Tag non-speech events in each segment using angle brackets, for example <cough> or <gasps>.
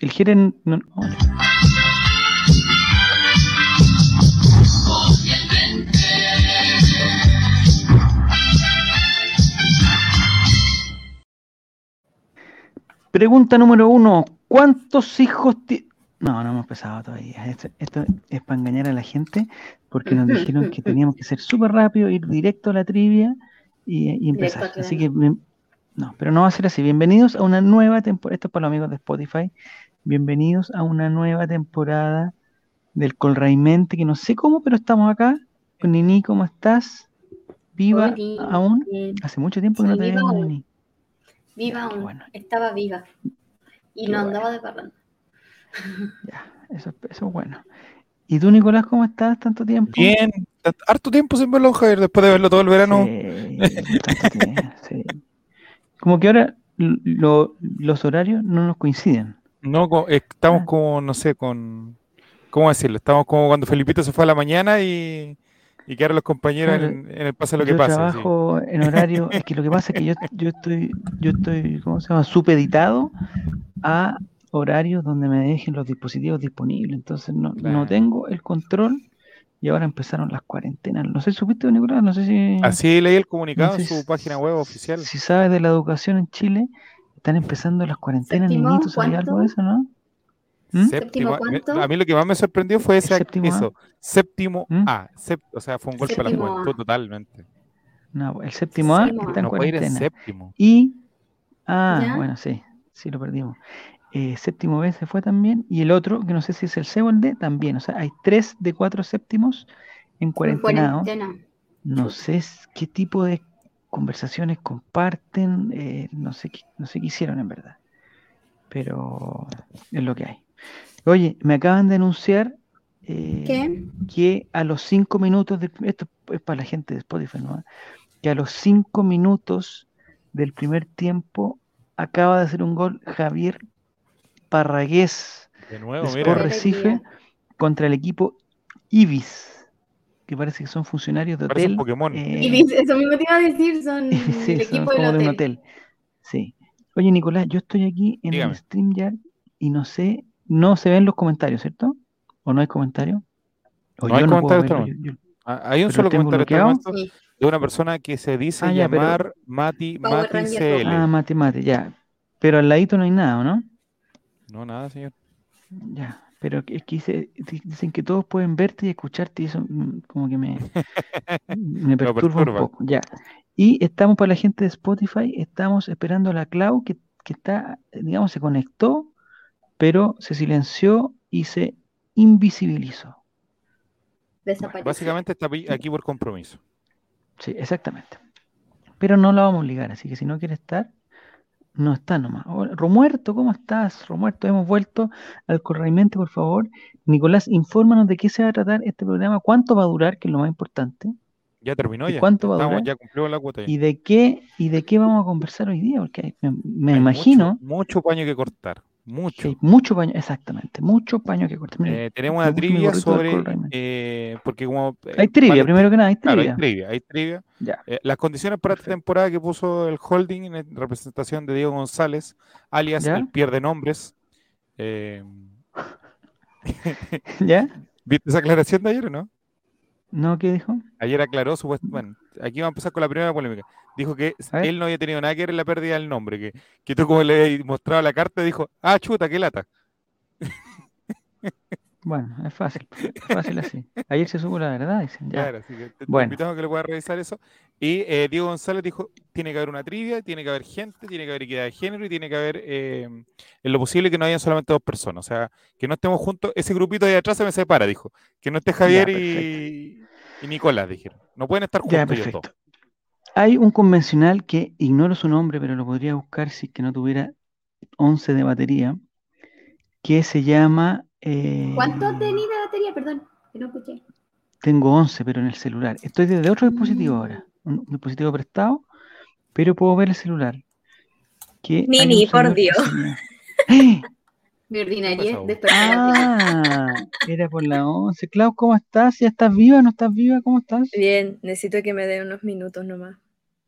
El Jeren. No, no. Pregunta número uno. ¿Cuántos hijos ti- No, no hemos empezado todavía. Esto, esto es para engañar a la gente, porque nos dijeron que teníamos que ser súper rápido, ir directo a la trivia y, y empezar. Así que, no, pero no va a ser así. Bienvenidos a una nueva temporada. Esto es para los amigos de Spotify. Bienvenidos a una nueva temporada del Colraimente, que no sé cómo, pero estamos acá. Con Nini, ¿cómo estás? ¿Viva aún? bien. Hace mucho tiempo que no te veo. Nini. Viva Ya, aún. bueno. Estaba viva. Y Qué no bueno. andaba de parranda. Ya, eso, eso es bueno. ¿Y tú, Nicolás, cómo estás? ¿Tanto tiempo? Bien, harto tiempo sin verlo, Javier, después de verlo todo el verano. Sí, tanto tiempo, sí. Como que ahora lo- los horarios no nos coinciden. No, eh, estamos Ah. como, no sé, con. ¿Cómo decirlo? Estamos como cuando Felipito se fue a la mañana y, y quedaron los compañeros en, en el pase lo que yo pase. sí. trabajo en horario, es que lo que pasa es que yo, yo estoy, yo estoy, ¿cómo se llama? Supeditado a horarios donde me dejen los dispositivos disponibles. Entonces no, no tengo el control y ahora empezaron las cuarentenas. No sé, ¿supiste, Nicolás? No sé si... Así leí el comunicado No sé en su página web oficial. Si sabes de la educación en Chile, están empezando las cuarentenas, Séptimo, niñitos, ¿sabía algo de eso, no? ¿Mm? Séptimo, ¿cuánto? a mí lo que más me sorprendió fue ese, Séptimo A. eso, séptimo ¿Mm? A. sep- o sea, fue un golpe a la Séptimo juventud A. totalmente. No, el séptimo A Séptimo está en No cuarentena. séptimo. Y, ah, ¿Ya? bueno, sí, sí lo perdimos. Eh, séptimo B se fue también, y el otro, que no sé si es el C o el D, también. O sea, hay tres de cuatro séptimos en cuarentena. No sé qué tipo de conversaciones comparten, eh, no sé qué, no sé qué hicieron en verdad. Pero es lo que hay. Oye, me acaban de anunciar eh, ¿Qué? que a los cinco minutos, del- esto es para la gente de Spotify, ¿no? que a los cinco minutos del primer tiempo acaba de hacer un gol Javier Parragués De nuevo, de mira. Recife contra el equipo Ibis, que parece que son funcionarios de hotel. Pokémon. eh, Y dice, eso mismo te iba a decir, son <laughs> sí, el son equipo como del de un hotel. hotel. Sí. Oye, Nicolás, yo estoy aquí en Dígame. el StreamYard y no sé, no se ven los comentarios, ¿cierto? ¿O no hay comentarios? O No hay no puedo comentarios, verlo, yo- yo- Ah, Hay un solo comentario Sí. de una persona que se dice Ah, ya, pero- llamar Mati, Power Mati Ranger CL. Ah, mate, mate, ya. Pero al ladito no hay nada, ¿o ¿no? No, nada, señor. Ya. Pero es que dice- di- dicen que todos pueden verte y escucharte y eso mm, como que me, <laughs> me perturba un poco. Ya. Y estamos para la gente de Spotify, estamos esperando a la Clau que, que está, digamos, se conectó, pero se silenció y se invisibilizó. Desapareció. Básicamente está aquí por compromiso. Sí, exactamente. Pero no la vamos a obligar, así que si no quiere estar, no está nomás. Hola, Romuerto, ¿cómo estás? Romuerto, hemos vuelto al corraimente, por favor. Nicolás, infórmanos de qué se va a tratar este programa, cuánto va a durar, que es lo más importante, Ya terminó ¿Y ya. cuánto va a durar? ya cumplió la cuota. ya. y de qué, y de qué vamos a conversar hoy día, porque me, me Hay imagino Mucho, mucho paño que cortar. Mucho. hay mucho paño, exactamente, mucho paño que cortar. Eh, tenemos una trivia sobre. Eh, porque como. eh, hay trivia, vale, primero que nada, hay Claro, trivia. hay trivia. Hay trivia. Ya. Eh, las condiciones para esta temporada que puso el holding en representación de Diego González, alias ¿Ya? el pierde nombres. <laughs> ¿Ya? <laughs> ¿Viste esa aclaración de ayer o no? ¿No? ¿Qué dijo? Ayer aclaró supuesto. Bueno, aquí vamos a empezar con la primera polémica. Dijo que él no había tenido nada que ver en la pérdida del nombre. Que, que tú, como le mostrado la carta, dijo: Ah, chuta, qué lata. <laughs> Bueno, es fácil, es fácil así. Ayer se supo la verdad, dicen. Ya. Claro, así que te, te Bueno. invitamos a que le puedas revisar eso. Y eh, Diego González dijo: tiene que haber una trivia, tiene que haber gente, tiene que haber equidad de género y tiene que haber, eh, en lo posible, que no hayan solamente dos personas. O sea, que no estemos juntos. Ese grupito de atrás se me separa, dijo. Que no esté Javier y, y Nicolás, dijeron. No pueden estar juntos Ya, ellos perfecto. dos. Hay un convencional que ignoro su nombre, pero lo podría buscar si es que no tuviera 11 de batería, que se llama... eh, ¿Cuánto tenía de batería? Perdón, que no escuché. Tengo 11, pero en el celular. Estoy desde otro dispositivo Mm. ahora, un dispositivo prestado, pero puedo ver el celular. Que un por Dios. Mi ordinaria. Ah, <laughs> era por la 11. Clau, ¿cómo estás? ¿Ya estás viva? ¿No estás viva? ¿Cómo estás? Bien, necesito que me den unos minutos nomás.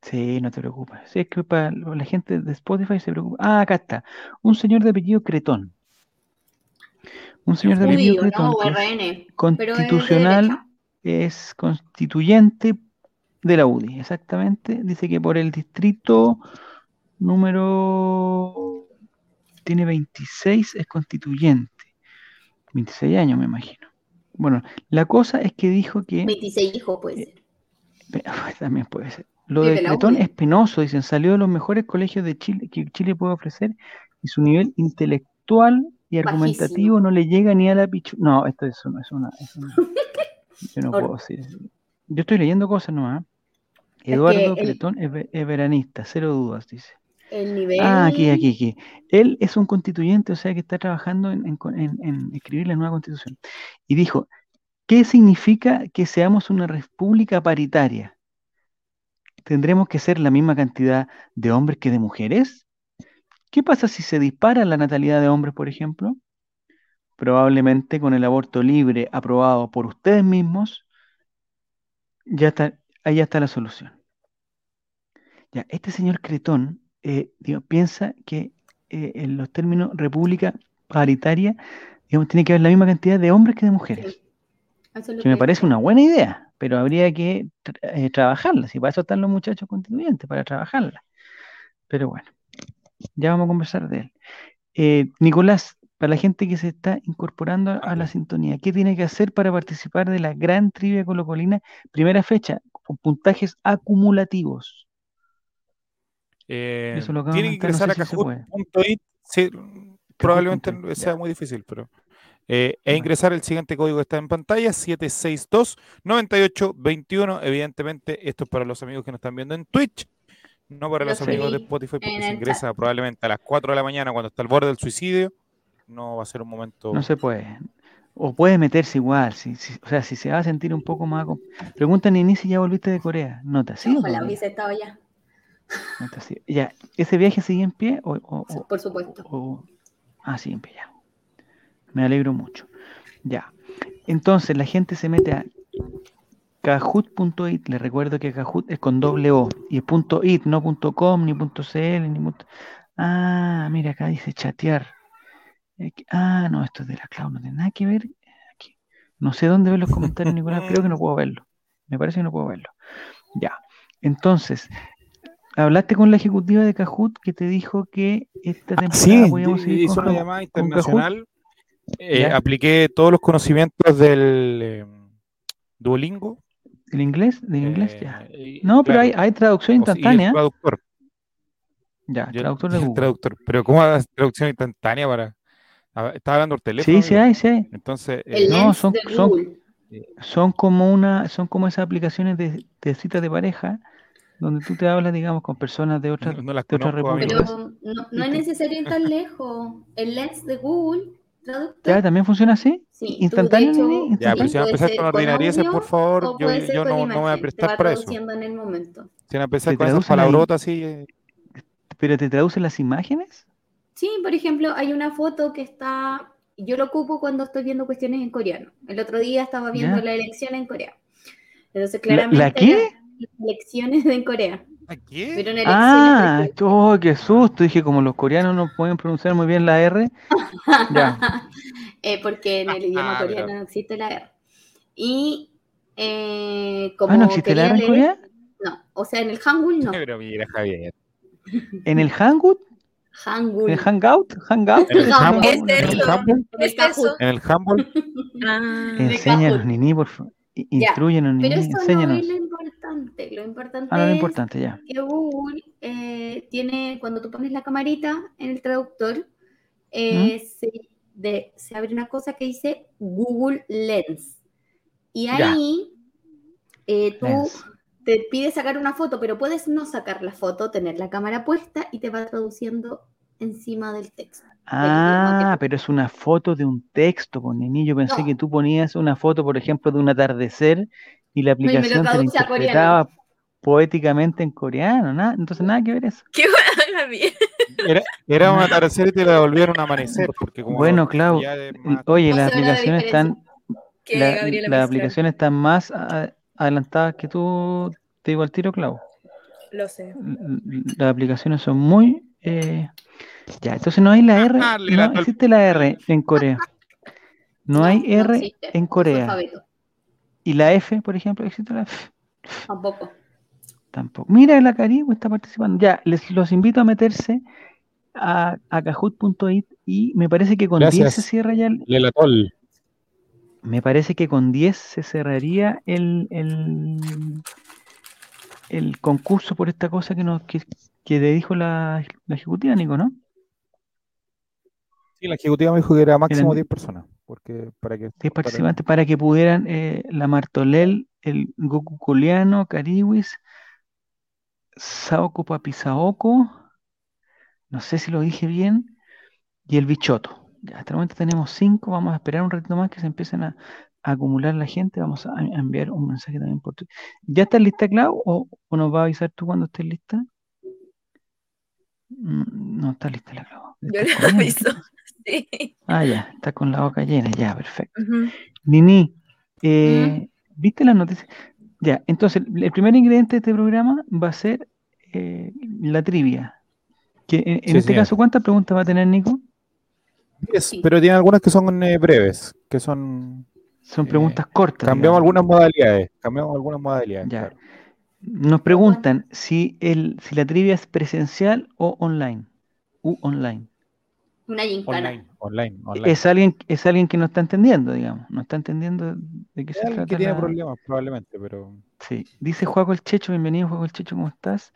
Sí, no te preocupes. Sí, es que para la gente de Spotify se preocupa. Ah, acá está. Un señor de apellido Cretón. Un señor de apellido Cretón no, RN. De constitucional, es constituyente de la UDI, exactamente. Dice que por el distrito número tiene 26, es constituyente. 26 años, me imagino. Bueno, la cosa es que dijo que 26 hijos puede ser. Pe- <laughs> También puede ser. Lo de Cretón UDI. es penoso, dicen, salió de los mejores colegios de Chile que Chile puede ofrecer y su nivel intelectual y argumentativo Bajísimo. no le llega ni a la pichu. No, esto es una, es una, es una- <laughs> yo no puedo decir. Yo estoy leyendo cosas nomás. ¿eh? Eduardo el- Cretón es, ve- es veranista, cero dudas, dice. El nivel. Ah, aquí, aquí, aquí. Él es un constituyente, o sea que está trabajando en, escribir la nueva constitución. Y dijo, ¿qué significa que seamos una república paritaria? ¿Tendremos que ser la misma cantidad de hombres que de mujeres? ¿Qué pasa si se dispara la natalidad de hombres, por ejemplo? Probablemente con el aborto libre aprobado por ustedes mismos, ya está, ahí ya está la solución. Ya, este señor Cretón eh, digo, piensa que eh, en los términos república paritaria, digamos, tiene que haber la misma cantidad de hombres que de mujeres. Sí. Que me parece una buena idea, pero habría que eh, trabajarla. Si para eso están los muchachos constituyentes, para trabajarla. Pero bueno, ya vamos a conversar de él. Eh, Nicolás, para la gente que se está incorporando a la sintonía, ¿qué tiene que hacer para participar de la gran trivia colocolina? Primera fecha, con puntajes acumulativos. Eh, Eso lo acabo de tiene que no ingresar sé a si kahoot.it. Sí, probablemente sea muy difícil, pero. eh, e ingresar el siguiente código que está en pantalla: 762-9821. Evidentemente, esto es para los amigos que nos están viendo en Twitch, no para Lo los amigos de Spotify, porque se ingresa probablemente a las 4 de la mañana cuando está al borde del suicidio. No va a ser un momento. No se puede. O puede meterse igual, si, si- o sea, si se va a sentir un poco más... com- Pregunta Nini si ya volviste de Corea. No te has ido Ojalá hubiese estado ya. Ya, ¿ese viaje sigue en pie o, Por supuesto. o- Ah, sigue en pie, ya. Me alegro mucho. Ya. Entonces, la gente se mete a kahoot.it. Les recuerdo que Kahoot es con doble O. Y es punto .it, no punto .com, ni punto .cl, ni punto... Ah, mira, acá dice chatear. Ah, no, esto es de la cloud, no tiene nada que ver. Aquí. No sé dónde ver los comentarios, Nicolás. Creo que no puedo verlo. Me parece que no puedo verlo. Ya. Entonces, hablaste con la ejecutiva de Kahoot que te dijo que esta temporada Sí, podíamos seguir hizo con, una llamada internacional. Eh, apliqué todos los conocimientos del eh, Duolingo. ¿El inglés? ¿Del inglés? eh, Ya. y- No, pero hay, hay traducción o sea, y el instantánea. traductor. Ya, Yo- traductor <laughs> de Google. traductor. Pero ¿cómo hagas traducción instantánea para...? Estaba hablando por teléfono. Sí, sí hay, sí hay. Entonces, eh, No, son- son-. Son como una, son como esas aplicaciones de, de citas de pareja, donde tú te hablas, digamos, con personas de otras no, no repúblicas. Pero no, no es necesario ir tan lejos. El lens de Google, traductor. ¿Ya también funciona así? Sí, tú, ¿Instantáneo, de hecho, Nini? Ya, pero si van a empezar con ordinarieces, audio por favor, yo, yo no, no me voy a prestar para eso. en el momento. Si van a empezar con esas traducen palabrotas así, eh, ¿Pero te traduce las imágenes? Sí, por ejemplo, hay una foto que está. Yo lo ocupo cuando estoy viendo cuestiones en coreano. El otro día estaba viendo Ya. la elección en Corea. Entonces, ¿La- la claramente. qué? las elecciones en Corea. ¿a qué? Ah, oh, qué susto. Dije, como los coreanos no pueden pronunciar muy bien la R. <laughs> Ya. Eh, porque en el idioma Ah, coreano pero- no existe la R. Y eh, como Ah, ¿no existe la R en leer- Corea? No, o sea, en el Hangul no. Pero mira, Javier. ¿En el Hangout? Hangul. ¿En el Hangout? ¿Hangout? En el Humble, ¿qué es en el? Humble, Kahoot. Nini, por favor. I- Ya, Instruyenos, Pero Nini, eso no enséñanos. es lo importante. Lo importante Ah, lo es importante, ya. que Google eh, tiene, cuando tú pones la camarita en el traductor, eh, se, de- se abre una cosa que dice Google Lens. Y ahí eh, tú Lens. te pide sacar una foto, pero puedes no sacar la foto, tener la cámara puesta y te va traduciendo encima del texto. Ah, pero es una foto de un texto, pues, Nini. Yo pensé No. que tú ponías una foto, por ejemplo, de un atardecer y la y me lo aplicación interpretaba poéticamente en coreano, ¿nada? Entonces nada que ver eso. qué buena era, era un atardecer y te la volvieron a amanecer. Porque como Bueno, más- Oye, No las se la aplicaciones están, la- las aplicaciones están más a- adelantadas que tú, te digo al tiro, Clau. Lo sé. Las aplicaciones son muy eh, ya, entonces no hay la R, Ah, no existe la R en Corea. No, hay no R en Corea. ¿Y la F, por ejemplo? ¿Existe la F? Tampoco. Tampoco. Mira, la Caribe está participando. Ya, les los invito a meterse a, a kahoot.it y me parece que con 10 se Gracias. cierra ya el, Lelatol. Me parece que con 10 se cerraría el, el, el concurso por esta cosa que nos que, que le dijo la, la ejecutiva, Nico, ¿no? Sí, la ejecutiva me dijo que era máximo Eran 10 personas. Porque para que 10 participantes para que pudieran eh, la Martolel, el Goku Coleano, Cariwis, Saoko Papisaoko, no sé si lo dije bien, y el Bichoto. Ya, hasta el momento tenemos 5, vamos a esperar un ratito más que se empiecen a, a acumular la gente, vamos a, a enviar un mensaje también por Twitter. ¿Ya estás lista, Clau? ¿O, o nos va a avisar tú cuando estés lista? Mm, No está lista la Clau. Yo le aviso. <laughs> Ah, ya, está con la boca llena, ya, perfecto. Nini, eh, ¿viste las noticias? Ya, entonces el primer ingrediente de este programa va a ser eh, la trivia. Que en, este caso, ¿cuántas preguntas va a tener Nico? 10, Sí. pero tiene algunas que son eh, breves, que son... Son Eh, preguntas cortas. Cambiamos digamos. algunas modalidades, cambiamos algunas modalidades. Ya. claro. Nos preguntan si, el, si la trivia es presencial o online. U online. Una gincana. Online, online, online. Es alguien, es alguien que no está entendiendo, digamos. No está entendiendo de qué Es se alguien trata. que tiene la- problemas, probablemente, pero... Sí, dice Juaco el Checho, bienvenido Juaco el Checho, ¿cómo estás?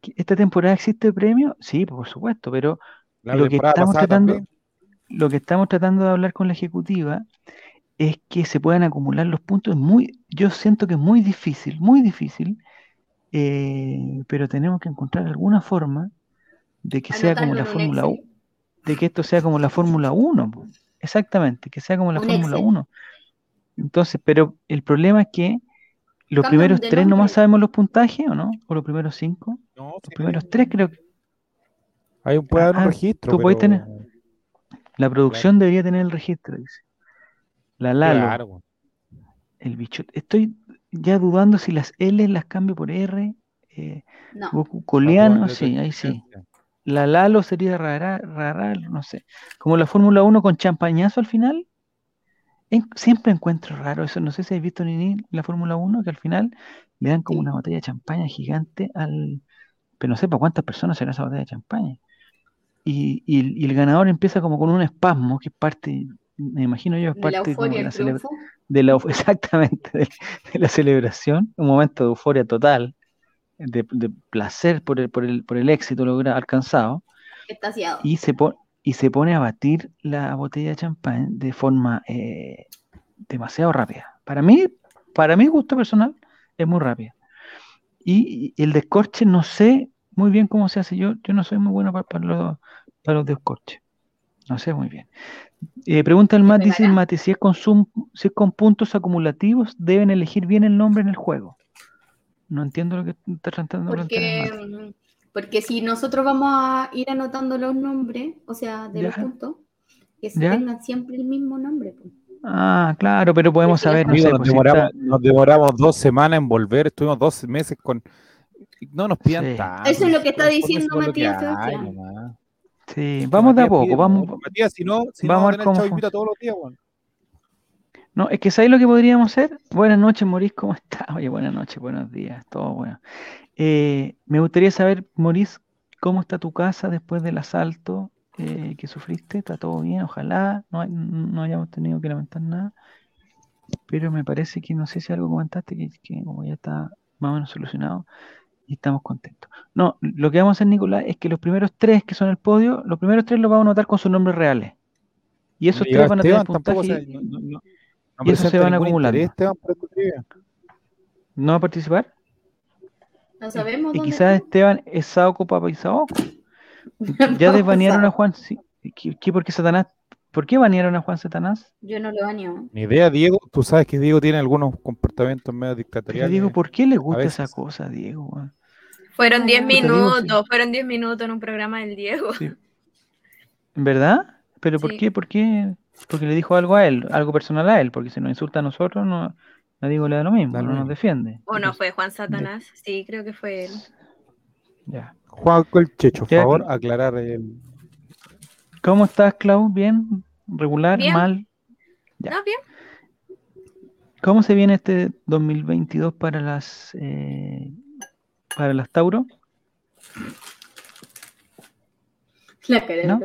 ¿Que ¿Esta temporada existe premio? Sí, por supuesto, pero La Lo que estamos tratando- también. lo que estamos tratando de hablar con la ejecutiva es que se puedan acumular los puntos. Muy, yo siento que es muy difícil, muy difícil, eh, pero tenemos que encontrar alguna forma de que sea como la Fórmula 1, Excel. De que esto sea como la Fórmula 1, po. exactamente, que sea como la Fórmula Excel. 1. Entonces, pero el problema es que los Cambian primeros tres nomás sabemos los puntajes, ¿o no? O los primeros cinco. No, Los sí, primeros tres creo que Hay un, puede haber Ah, un registro, tú puedes pero- la producción debería tener el registro, dice. La Lalo. Claro. El bicho. Estoy ya dudando si las L las cambio por R. Eh, No. Goku Coleano, sí, ahí sí. La Lalo sería rara, rara, no sé. Como la Fórmula 1 con champañazo al final. En- siempre encuentro raro eso. No sé si habéis visto Nini la Fórmula 1, que al final le dan como Sí. una botella de champaña gigante al. Pero no sé para cuántas personas será esa botella de champaña. Y, y el- y el ganador empieza como con un espasmo, que es parte, me imagino yo, es De la parte euforia, de la el celebra- triunfo. de la, euf- <laughs> exactamente, de, de la celebración, un momento de euforia total, de, de placer por el, por el, por el éxito logrado, alcanzado, Extasiado. y se, po- y se pone a batir la botella de champán de forma eh, demasiado rápida. Para mí, para mi gusto personal, es muy rápida. Y, y el descorche no sé muy bien cómo se hace. Yo, yo no soy muy bueno para, para los, para los descorches. No sé muy bien. Eh, pregunta el Matt, dice el? Mati, si es, con si es con puntos acumulativos, deben elegir bien el nombre en el juego. No entiendo lo que está tratando de Porque, mm, porque si nosotros vamos a ir anotando los nombres, o sea, de los Ya. puntos, que se Ya. tengan siempre el mismo nombre. pues. Ah, claro, pero podemos Porque saber, no sé, nos, pues, si demoramos, está- nos demoramos dos semanas en volver, estuvimos dos meses con... No nos pidan Sí. tanto. Eso es lo que está diciendo Matías. Sí, vamos de a poco, pide vamos. Matías, si no, si vamos no a ver tener cómo chavo fun- invita todos los días, weón. No, es que ¿sabéis lo que podríamos hacer? Buenas noches, Morís, ¿cómo estás? Oye, buenas noches, buenos días, todo bueno. Eh, me gustaría saber, Morís, ¿cómo está tu casa después del asalto eh, que sufriste? ¿Está todo bien? Ojalá no, hay- no hayamos tenido que lamentar nada. Pero me parece que no sé si algo comentaste que, que como ya está más o menos solucionado y estamos contentos. No, lo que vamos a hacer, Nicolás, es que los primeros tres que son el podio, los primeros tres los vamos a anotar con sus nombres reales. Y esos tres van a tener puntaje. o sea, no, no, no, y eso se van acumulando. Esteban. ¿No va a participar? No sabemos Y dónde quizás está. Esteban es Saoko Papa y Saoko. <laughs> Ya desbanearon a. Juan. sí. ¿Qué, qué- por qué Satanás? ¿Por qué banearon a Juan Satanás? Yo no lo baño. Ni idea, Diego. Tú sabes que Diego tiene algunos comportamientos medio dictatoriales. Diego, ¿por qué le gusta esa cosa, Diego? Fueron 10 Puta, Diego, sí. minutos, fueron 10 minutos en un programa del Diego. Sí. ¿En verdad? ¿Pero por qué? ¿Por qué? Porque le dijo algo a él, algo personal a él, porque si nos insulta a nosotros, no, a Diego le da lo mismo, no nos defiende. ¿O no fue Juan Satanás? Sí, creo que fue él. ya. Juan el Checho, por favor, aclarar el. ¿Cómo estás, Clau? ¿Bien? ¿Regular? Bien. ¿Mal? Ya. No, bien. ¿Cómo se viene este 2022 para las eh, para las Tauro? La cara de ¿No?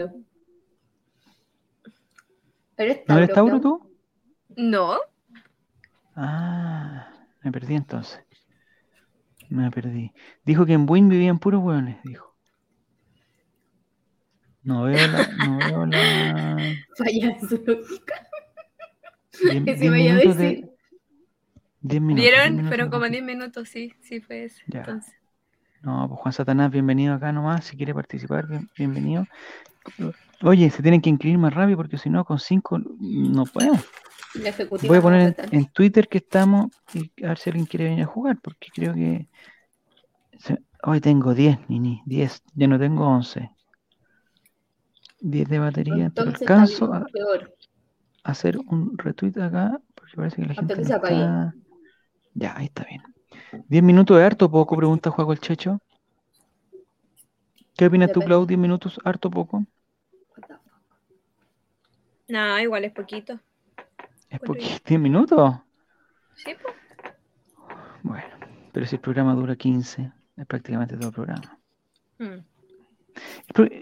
Tauro. ¿Eres ¿No eres Tauro tú? No. Ah, me perdí entonces. Me perdí. Dijo que en Buin vivían puros hueones, dijo. No veo la, no veo la. Falla en su lógica. diez- <laughs> Que se diez vaya a minutos de- decir. diez minutos, diez ¿Vieron? minutos Fueron como confi- 10 minutos, sí, sí fue eso. Ya. Entonces, No, pues Juan Satanás, bienvenido acá nomás. Si quiere participar, bien- bienvenido. Oye, se tienen que inscribir más rápido porque si no, con cinco no podemos. Voy a poner en, Twitter que estamos y a ver si alguien quiere venir a jugar porque creo que. se- Hoy tengo 10, Nini, 10. Ya no tengo 11. 10 de batería, pero Entonces, alcanzo está a hacer un retweet acá porque parece que la gente no está. Ya, ahí está bien. 10 minutos de harto poco, pregunta Juego el Checho. ¿Qué opinas tú, Depende. Clau? ¿10 minutos, harto poco? No, igual es poquito. ¿Es porque 10 minutos? Sí, pues. Bueno, pero si el programa dura 15, es prácticamente todo el programa. Mm.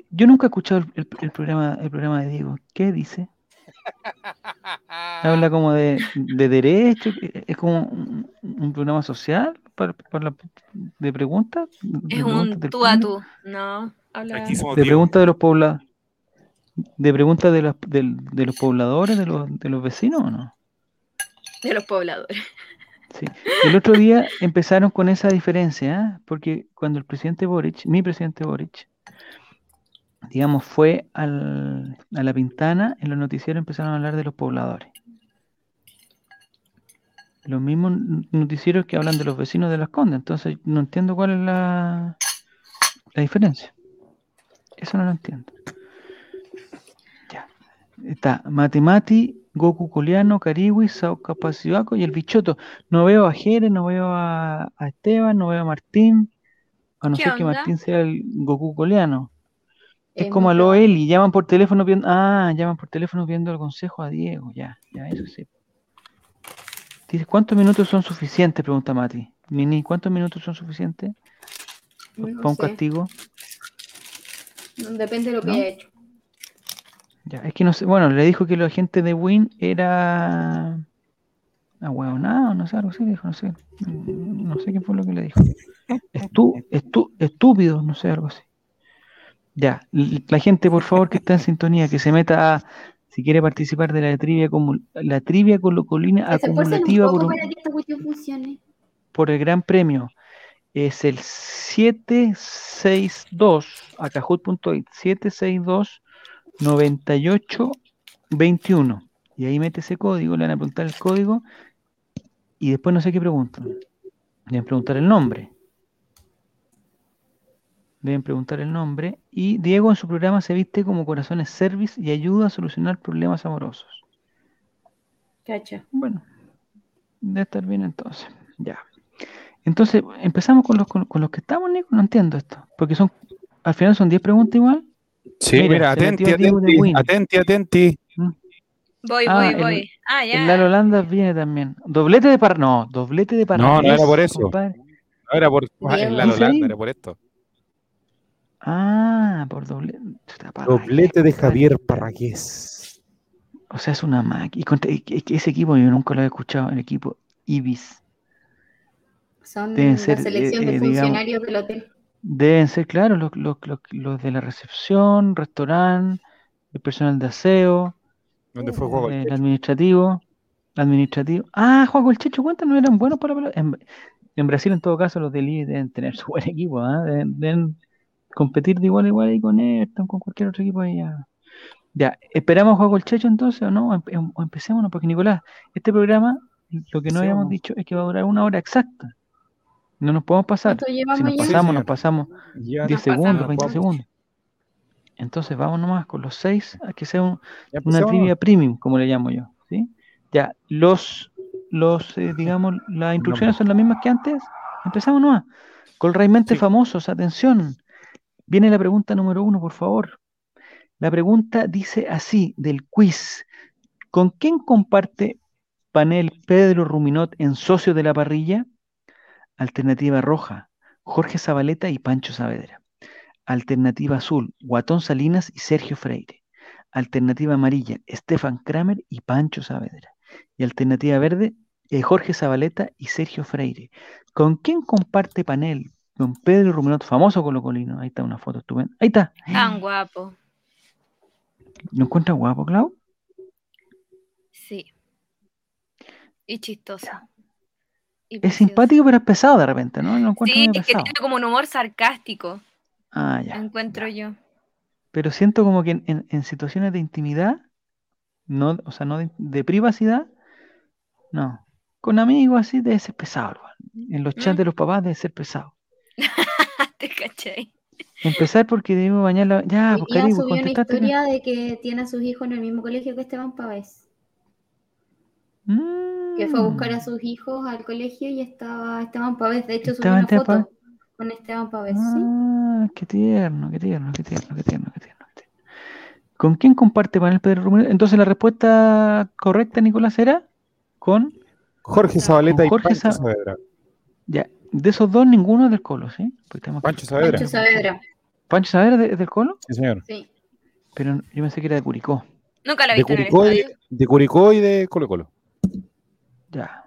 Yo nunca he escuchado el, el- el programa, el programa de Diego. ¿Qué dice? <laughs> Habla como de, de derecho, e- es como un, un programa social para, para la- de preguntas. de Es un tú a tú. No, habla. Aquí somos De preguntas de los pobladores. De preguntas de los, del- de los pobladores, de los, de los vecinos o no? De los pobladores. Sí. El otro día empezaron con esa diferencia, ¿ah? porque cuando el presidente Boric, mi presidente Boric, digamos, fue al- a la Pintana, en los noticieros empezaron a hablar de los pobladores. Los mismos noticieros que hablan de los vecinos de las Condes, entonces no entiendo cuál es la, la diferencia. Eso no lo entiendo. Está Matemati, Goku Coleano, Cariwi, Sao Capacioaco y el Bichoto. No veo a Jerez, no veo a, a Esteban, no veo a Martín. A no ¿Qué ser que? Martín sea el Goku Coleano. Es como a lo. Eli, llaman por teléfono viendo, ah, llaman por teléfono viendo el consejo a Diego, ya, ya, eso sí. Dice, ¿cuántos minutos son suficientes? Pregunta Mati. Nini, ¿cuántos minutos son suficientes No para un sé. castigo? Depende de lo que ¿No? haya hecho. Ya, es que no sé, bueno, le dijo que la gente de Win era ahueonado, no sé, algo así, dijo, no sé, no sé qué fue lo que le dijo. Estu, estu- estúpido, no sé, algo así. Ya, la gente, por favor, que está en sintonía, que se meta a, si quiere participar de la trivia, comu- la trivia colocolina acumulativa por, un- para que esta cuestión funcione. por el gran premio. Es el 762, acajut.it, 762 98 21. Y ahí mete ese código, le van a preguntar el código y después no sé qué preguntan. Deben preguntar el nombre. Deben preguntar el nombre. Y Diego en su programa se viste como Corazones Service y ayuda a solucionar problemas amorosos. Cacha. Bueno, debe estar bien entonces. Ya. Entonces, empezamos con los, con, con los que estamos, Nico. No entiendo esto. Porque son, al final son 10 preguntas igual. Sí, Mira, atenti, de atenti, Win. atenti, atenti. Voy, Ah, voy, el- voy. Ah, ya. El Lalo Holanda viene también. Doblete de par... No, doblete de par... No, no era por eso. compadre. No era por el Lalo. Holanda, era por esto. Ah, por Parragués, Doblete de. Javier Parragués. O sea, es una máquina. Y ese equipo yo nunca lo he escuchado, el equipo Ibis. Son Deben la ser, selección eh, de eh, digamos- funcionarios del hotel. Deben ser, claro, los, los, los, los de la recepción, restaurante, el personal de aseo, ¿Dónde fue juego? el administrativo, administrativo. Ah, Juan el Checho, cuenta, no eran buenos para. En, en Brasil, en todo caso, los del IBI deben tener su buen <laughs> equipo, ¿ah? Deben, deben competir de igual a igual ahí con Ayrton, con cualquier otro equipo ahí. Ya, Ya, ¿esperamos Juego el Checho entonces o no? Empe- O empecémonos, porque Nicolás, este programa, lo que no habíamos dicho es que va a durar una hora exacta. No nos podemos pasar. ¿Cuánto Si nos pasamos, nos pasamos Ya 10 nos segundos, pasamos. 20 segundos. Entonces vamos nomás con los 6, a que sea un- una trivia premium, como le llamo yo. ¿sí? Ya, los, los eh, digamos, las instrucciones son las mismas que antes. Empezamos nomás. Con realmente Sí. famosos, atención. Viene la pregunta número uno, por favor. La pregunta dice así, del quiz. ¿Con quién comparte panel Pedro Ruminot en Socio de la Parrilla? Alternativa roja, Jorge Zabaleta y Pancho Saavedra. Alternativa azul, Guatón Salinas y Sergio Freire. Alternativa amarilla, Estefan Kramer y Pancho Saavedra. Y alternativa verde, eh, Jorge Zabaleta y Sergio Freire. ¿Con quién comparte panel? Con Pedro Ruminot, famoso colocolino. Ahí está una foto estupenda. Ahí está. Tan guapo. ¿Lo encuentras guapo, Clau? Sí. Y chistoso. Y Es simpático, pero es pesado de repente, ¿no? Lo encuentro Sí, es que tiene como un humor sarcástico, Ah, ya. encuentro yo. Pero siento como que en, en- en situaciones de intimidad, no, o sea, no de, de privacidad, no. Con amigos así debe ser pesado. En los chats Mm. de los papás debe ser pesado. <laughs> ¿Te caché? Empezar porque debo bañar la. Ya, Hoy pues día Caribe, subió una historia de que tiene a sus hijos en el mismo colegio que Esteban Pavés. Que fue a buscar a Mm. sus hijos al colegio y estaba Esteban Pavés. De hecho, subió ¿Estaba una foto con Esteban Pavés. ¿sí? Ah, qué tierno, qué tierno, qué tierno, qué tierno, qué tierno. qué tierno. ¿Con quién comparte panel Pedro Ruminot? Entonces la respuesta correcta, Nicolás, era con. Jorge Zabaleta y Jorge Pancho Sa- Saavedra. Ya, de esos dos, ninguno es del Colo, ¿sí? Porque tenemos que- Pancho Saavedra. Pancho Saavedra. Pancho Saavedra es del Colo, Sí, señor. Sí. pero yo pensé que era de Curicó. Nunca la he De visto en el Curicó, y, estadio. de Curicó y de Colo Colo. Ya.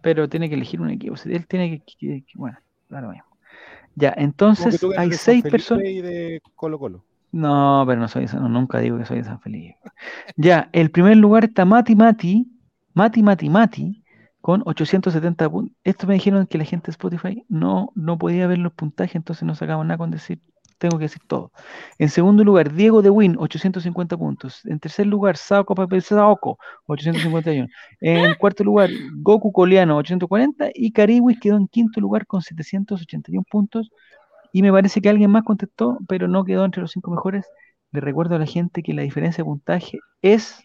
Pero tiene que elegir un equipo. si Él tiene que. que- que- bueno, lo mismo. Ya, entonces hay seis personas. De Colo Colo. No, pero no soy de San- no, nunca digo que soy de San Felipe. Ya, el primer lugar está Mati Mati, Mati Mati Mati, con 870 puntos. Esto me dijeron que la gente de Spotify no, no podía ver los puntajes, entonces no sacamos nada con decir, tengo que decir todo. En segundo lugar, Diego de Win, 850 puntos. En tercer lugar, Saoko Papel Saoko, 851. <laughs> En cuarto lugar, Goku Coleano, 840. Y Cariwis quedó en quinto lugar con 781 puntos. Y me parece que alguien más contestó, pero no quedó entre los cinco mejores. Le recuerdo a la gente que la diferencia de puntaje es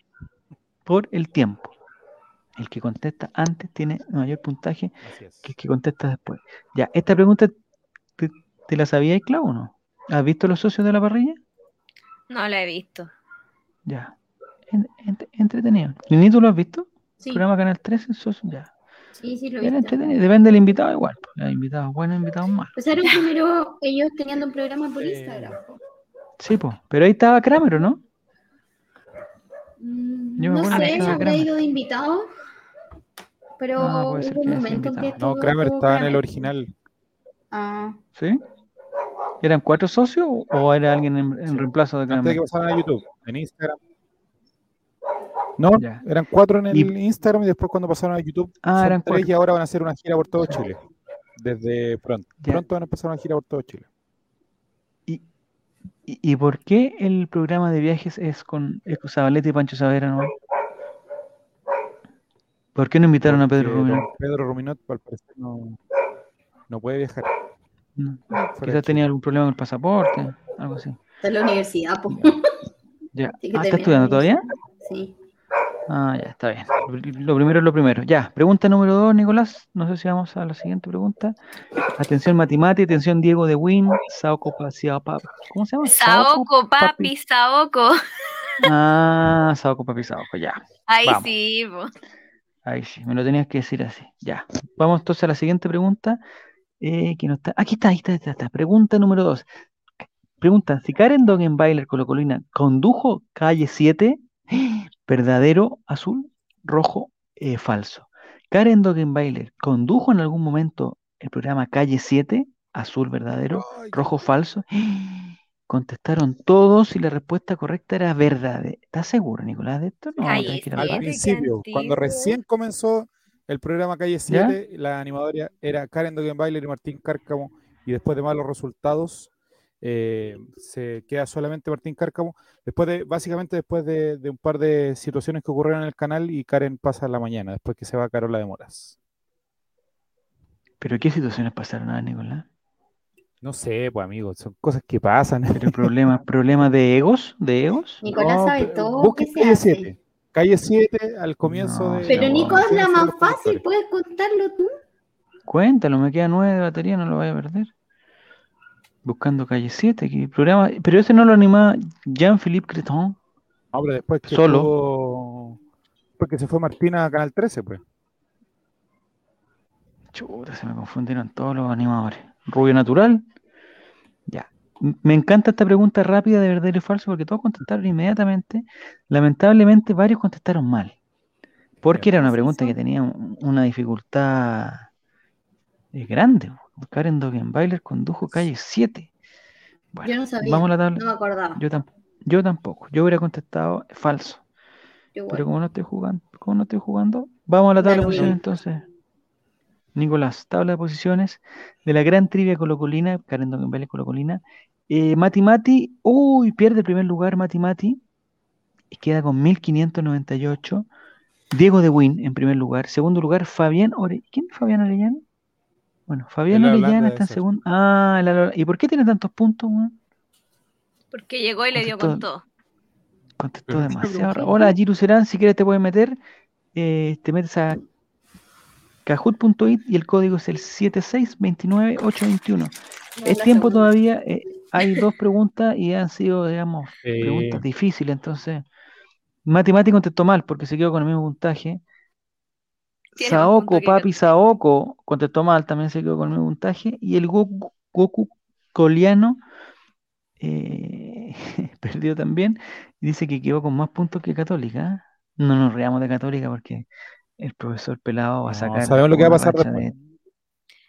por el tiempo. El que contesta antes tiene mayor puntaje es. que el que contesta después. Ya, esta pregunta, ¿te, te la sabías, Clau, o no? ¿Has visto los socios de la parrilla? No la he visto. Ya. En- ent- entretenido. ¿Ni tú lo has visto? Sí, Programa Canal 13, socios, ya. sí, sí, lo he visto. entretenido. Depende del invitado igual. pues, Hay invitados buenos, invitados malos. Empezaron primero ellos teniendo un programa por Eh, Instagram. Sí, pues. Pero ahí estaba Kramer, ¿o no? Mm, Yo me No sé, habrá Kramer. ido de invitado. Pero Ah, hubo un momento en que. No, Kramer estaba en el original. Ah, ¿Sí? ¿Eran cuatro socios o era alguien en, en reemplazo de Antes de que pasaran a YouTube, en Instagram. No, Ya. eran cuatro en el Y- Instagram y después cuando pasaron a YouTube Ah, eran tres cuatro. y ahora van a hacer una gira por todo Chile. Desde pronto. Ya. Pronto van a empezar una gira por todo Chile. ¿Y, y, y por qué el programa de viajes es con, Zabaleta y Pancho Saavedra no? ¿Por qué no invitaron a Pedro don Pedro Ruminot, al parecer, no, no puede viajar. No. de Quizás tenía algún problema con el pasaporte, algo así. está en la universidad, po. Ya. <laughs> Sí, Ah, ¿está estudiando todavía? Sí. Ah, ya, está bien. Lo primero es lo primero. Ya, pregunta número dos, Nicolás. No sé si vamos a la siguiente pregunta. Atención, Matimati, atención, Diego de Win, Saoko Paciapa. ¿Cómo se llama? Saoko, papi, Saoko. <laughs> Ah, Saoko Papi Saoko, ya. Ahí Vamos. sí, po. Ahí sí, me lo tenías que decir así. Ya. Vamos entonces a la siguiente pregunta. Eh, que no está. Aquí está, ahí está, ahí está, está. Pregunta número dos. Pregunta: si Karen Dogenbailer Colocolina condujo calle 7, verdadero, azul, rojo, eh, falso. Karen Dogenbailer condujo en algún momento el programa Calle 7, azul, verdadero, rojo, falso. Contestaron todos y la respuesta correcta era verdadera. ¿Estás seguro, Nicolás, de esto? No, Al principio, cuando recién comenzó el programa Calle 7, la animadora era Karen Dogenbailer y Martín Cárcamo, y después de malos resultados, eh, se queda solamente Martín Cárcamo. Después de, básicamente después de, de un par de situaciones que ocurrieron en el canal, y Karen pasa a la mañana, después que se va Carola de Moras. ¿Pero qué situaciones pasaron a Nicolás? No sé, pues amigos, son cosas que pasan. ¿Pero problemas, problemas de egos? ¿De egos? Nicolás No, sabe todo busque qué se Calle hace. 7. Calle 7 al comienzo No, de. Pero Nico, es la más fácil, puedes contarlo tú. Cuéntalo, me queda nueve de batería, no lo vaya a perder. Buscando calle 7, que programa, pero ese no lo animaba Jean-Philippe Creton. Pero después que Solo. porque se fue Martina a Canal 13, pues. Chuta, se me confundieron todos los animadores. Rubio natural. Ya. Me encanta esta pregunta rápida de verdadero y falso porque todos contestaron inmediatamente. Lamentablemente varios contestaron mal. Porque era una pregunta que tenía un- una dificultad eh, grande. Karen Dogenbailer condujo calle 7. Bueno, Yo no sabía. vamos a la tabla. No me acordaba. Yo, tam- yo tampoco. Yo hubiera contestado falso. Pero como no estoy jugando, como no estoy jugando, vamos a la tabla entonces. Nicolás, tabla de posiciones de la gran trivia colocolina, Karen Dogenbailer colocolina. Eh, Mati Mati, uy, pierde el primer lugar Mati Mati y queda con 1598. Diego de Win en primer lugar. Segundo lugar, Fabián Orellana. ¿Quién es Fabián Orellana? Bueno, Fabián El Orellana está en segundo. Ah, el Alo- ¿y por qué tiene tantos puntos, weón? Porque llegó y le dio con todo. Contestó demasiado. Hola, Giru Serán, si quieres te puedes meter. eh, te metes a kahoot.it y el código es el 7629821. No, Es tiempo segunda. todavía. eh, <laughs> hay dos preguntas y han sido, digamos, Eh, preguntas difíciles. Entonces, Mati contestó mal porque se quedó con el mismo puntaje. Saoko, Papi Saoko contestó mal, también se quedó con el mismo puntaje. Y el Goku, Goku Coliano eh, <laughs> perdió también. Dice que quedó con más puntos que Católica. No nos reamos de Católica porque el profesor Pelado va a No, sacar sabemos lo que va a pasar racha después. de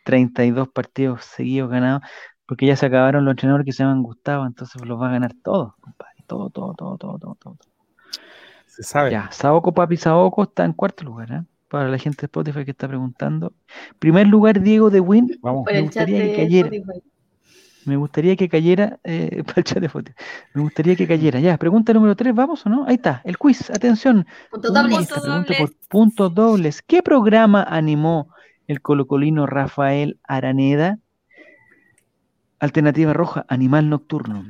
32 partidos seguidos ganados, porque ya se acabaron los entrenadores que se llaman Gustavo, entonces los va a ganar todos, compadre. Todo, todo, todo, todo, todo, todo. Se sabe. Ya, Saoko Papi Saoko está en cuarto lugar, ¿eh? Para la gente de Spotify que está preguntando. Primer lugar, Diego de Win. Vamos. Por Me el chat que. Spotify. Me gustaría que cayera, eh, <laughs> para el chat de fotos. Me gustaría que cayera. Ya, pregunta número 3, ¿vamos o no? Ahí está, el quiz. Atención. Punto Una doble. Punto lista, pregunta dobles. por puntos dobles. ¿Qué programa animó el colocolino Rafael Araneda? Alternativa roja, Animal Nocturno.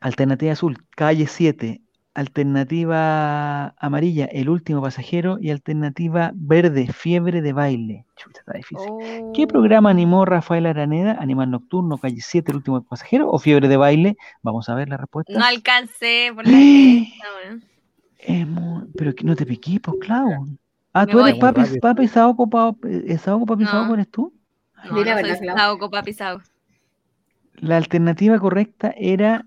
Alternativa azul, Calle 7. Alternativa amarilla, El último pasajero. Y alternativa verde, Fiebre de baile. Chuta, está difícil. ¿Qué Oh. programa animó Rafael Araneda? ¿Animal Nocturno, Calle 7, El último pasajero o Fiebre de baile? Vamos a ver la respuesta. No alcancé por la muy- Pero que no te piqué, pues, Clau. Ah, Me tú eres papi, papi Saoko, pa- eh, Saoko, papi No. Saoko, ¿eres tú? No, no verdad, soy. Saoko, papi Saoko. La alternativa correcta era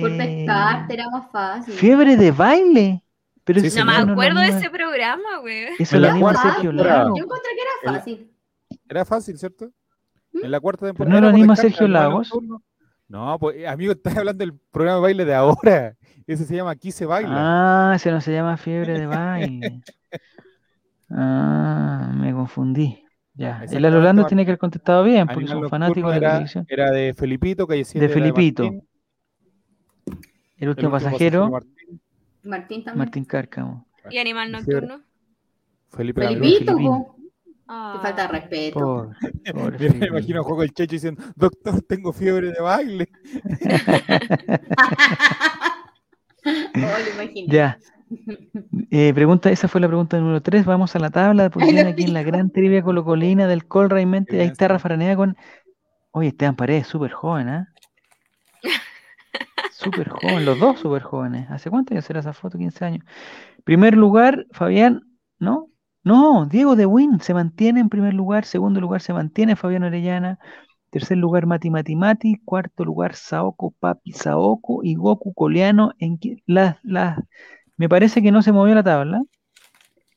Por eh, pescarte era más fácil. fiebre de baile. Pero Sí, No me acuerdo de ese programa, weón. Eso lo anima Sergio. Lago. Yo encontré que era fácil. Era fácil, ¿cierto? ¿Mm? En la cuarta Pero temporada. no lo anima Sergio Lagos. No, pues, amigo, <laughs> estás hablando del programa de baile de ahora. Ese se llama Aquí se baila. Ah, ese no se llama fiebre de baile. <laughs> Ah, me confundí. Ya. El Alolando tiene que haber contestado bien, porque son fanáticos Nocturno de la televisión. era de Felipito, 7 De Felipito. El último El último pasajero, Martín, Martín también. Martín Cárcamo. Y Animal Nocturno. Felipe. Felipito. Ah. Te falta respeto. Pobre <laughs> Mira, me imagino a Juego el Checho diciendo, doctor, tengo fiebre de baile. <laughs> Oh, lo imagino. Ya. Eh, pregunta, esa fue la pregunta número 3. Vamos a la tabla de posición aquí en la gran trivia colocolina del Col Raimente. Ahí está Rafa Araneda con. Oye, Esteban Paredes, súper joven, ¿ah? Súper joven, los dos súper jóvenes. ¿Hace cuánto años será esa foto? 15 años. Primer lugar, Fabián, ¿no? No, Diego de Win se mantiene en primer lugar. Segundo lugar se mantiene Fabián Orellana. Tercer lugar, Mati Mati Mati. Cuarto lugar, Saoko Papi Saoko y Goku Coleano. En las, las, me parece que no se movió la tabla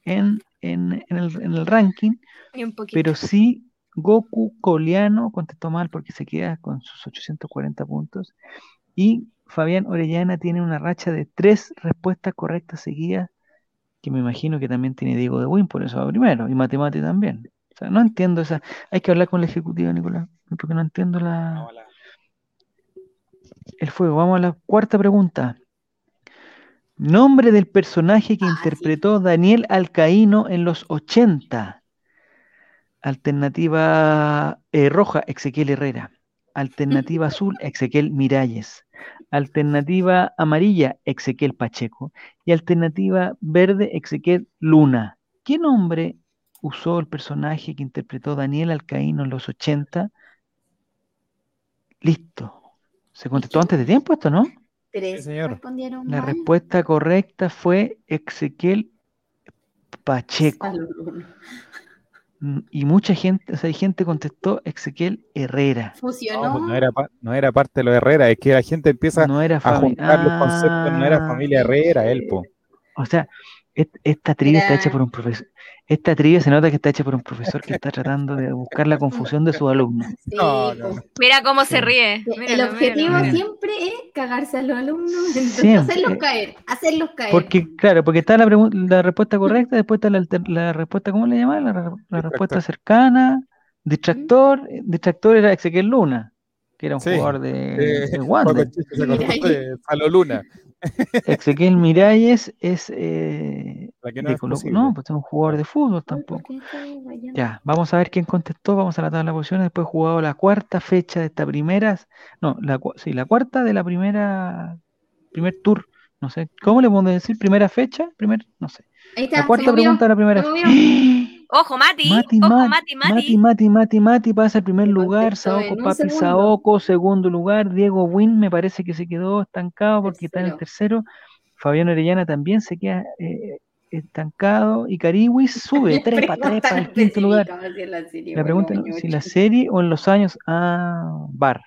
en, en, en el, en el ranking, un pero sí Goku Coleano contestó mal porque se queda con sus 840 puntos. Y Fabián Orellana tiene una racha de tres respuestas correctas seguidas, que me imagino que también tiene Diego de Win, por eso va primero, y Matemati también. O sea, no entiendo esa. Hay que hablar con la ejecutiva, Nicolás, porque no entiendo la, el fuego. Vamos a la cuarta pregunta. Nombre del personaje que Ah, sí. interpretó Daniel Alcaíno en los 80. Alternativa eh, roja, Ezequiel Herrera. Alternativa azul, Ezequiel Miralles. Alternativa amarilla, Ezequiel Pacheco. Y alternativa verde, Ezequiel Luna. ¿Qué nombre usó el personaje que interpretó Daniel Alcaíno en los 80? Listo. ¿Se contestó antes de tiempo esto, no? Tres Sí, señor. respondieron La mal. respuesta correcta fue Ezequiel Pacheco. Salud. Mm, Y mucha gente, o sea, hay gente contestó Ezequiel Herrera. No, Fusionó. pues no, era, pa- no era parte de los Herrera, es que la gente empieza No era a juntar los conceptos, no era Ah, familia Herrera, él, po. O sea, esta trivia está hecha por un profesor. Esta trivia se nota que está hecha por un profesor que está tratando de buscar la confusión de sus alumnos. <laughs> Sí, No, no, pues. no. Mira cómo se ríe. El objetivo míralo, míralo. siempre es cagarse a los alumnos, <laughs> entonces hacerlos caer, hacerlos caer. Porque, claro, porque está la, la respuesta correcta, después está la, respuesta, ¿cómo le llaman? La, re- la respuesta cercana, distractor. Distractor era Ezequiel Luna, que era un Sí, jugador de, Eh, de Wander. Mira Luna, Ezequiel Miralles es eh, la que no de es Colo- posible. no, pues es un jugador de fútbol Uy, ¿por tampoco. Ya, vamos a ver quién contestó, vamos a la tabla de posiciones, después jugado la cuarta fecha de esta primera, no, la, sí, la cuarta de la primera, primer tour, no sé, ¿cómo le podemos decir? Primera fecha, primer, no sé. Ahí está, La cuarta pregunta de la primera fecha. <gasps> <gasps> Ojo, Mati. Mati, Ojo, Mati, Mati, Mati, Mati. Mati, Mati, Mati pasa al primer Me lugar, Saoko Papi segundo. Saoko, segundo lugar, Diego Win me parece que se quedó estancado porque está en el tercero, Fabián Orellana también se queda eh, estancado y Cariwis sube, trepa, trepa al quinto lugar. la serie, La bueno, pregunta es si la serie o en los años. Ah, bar.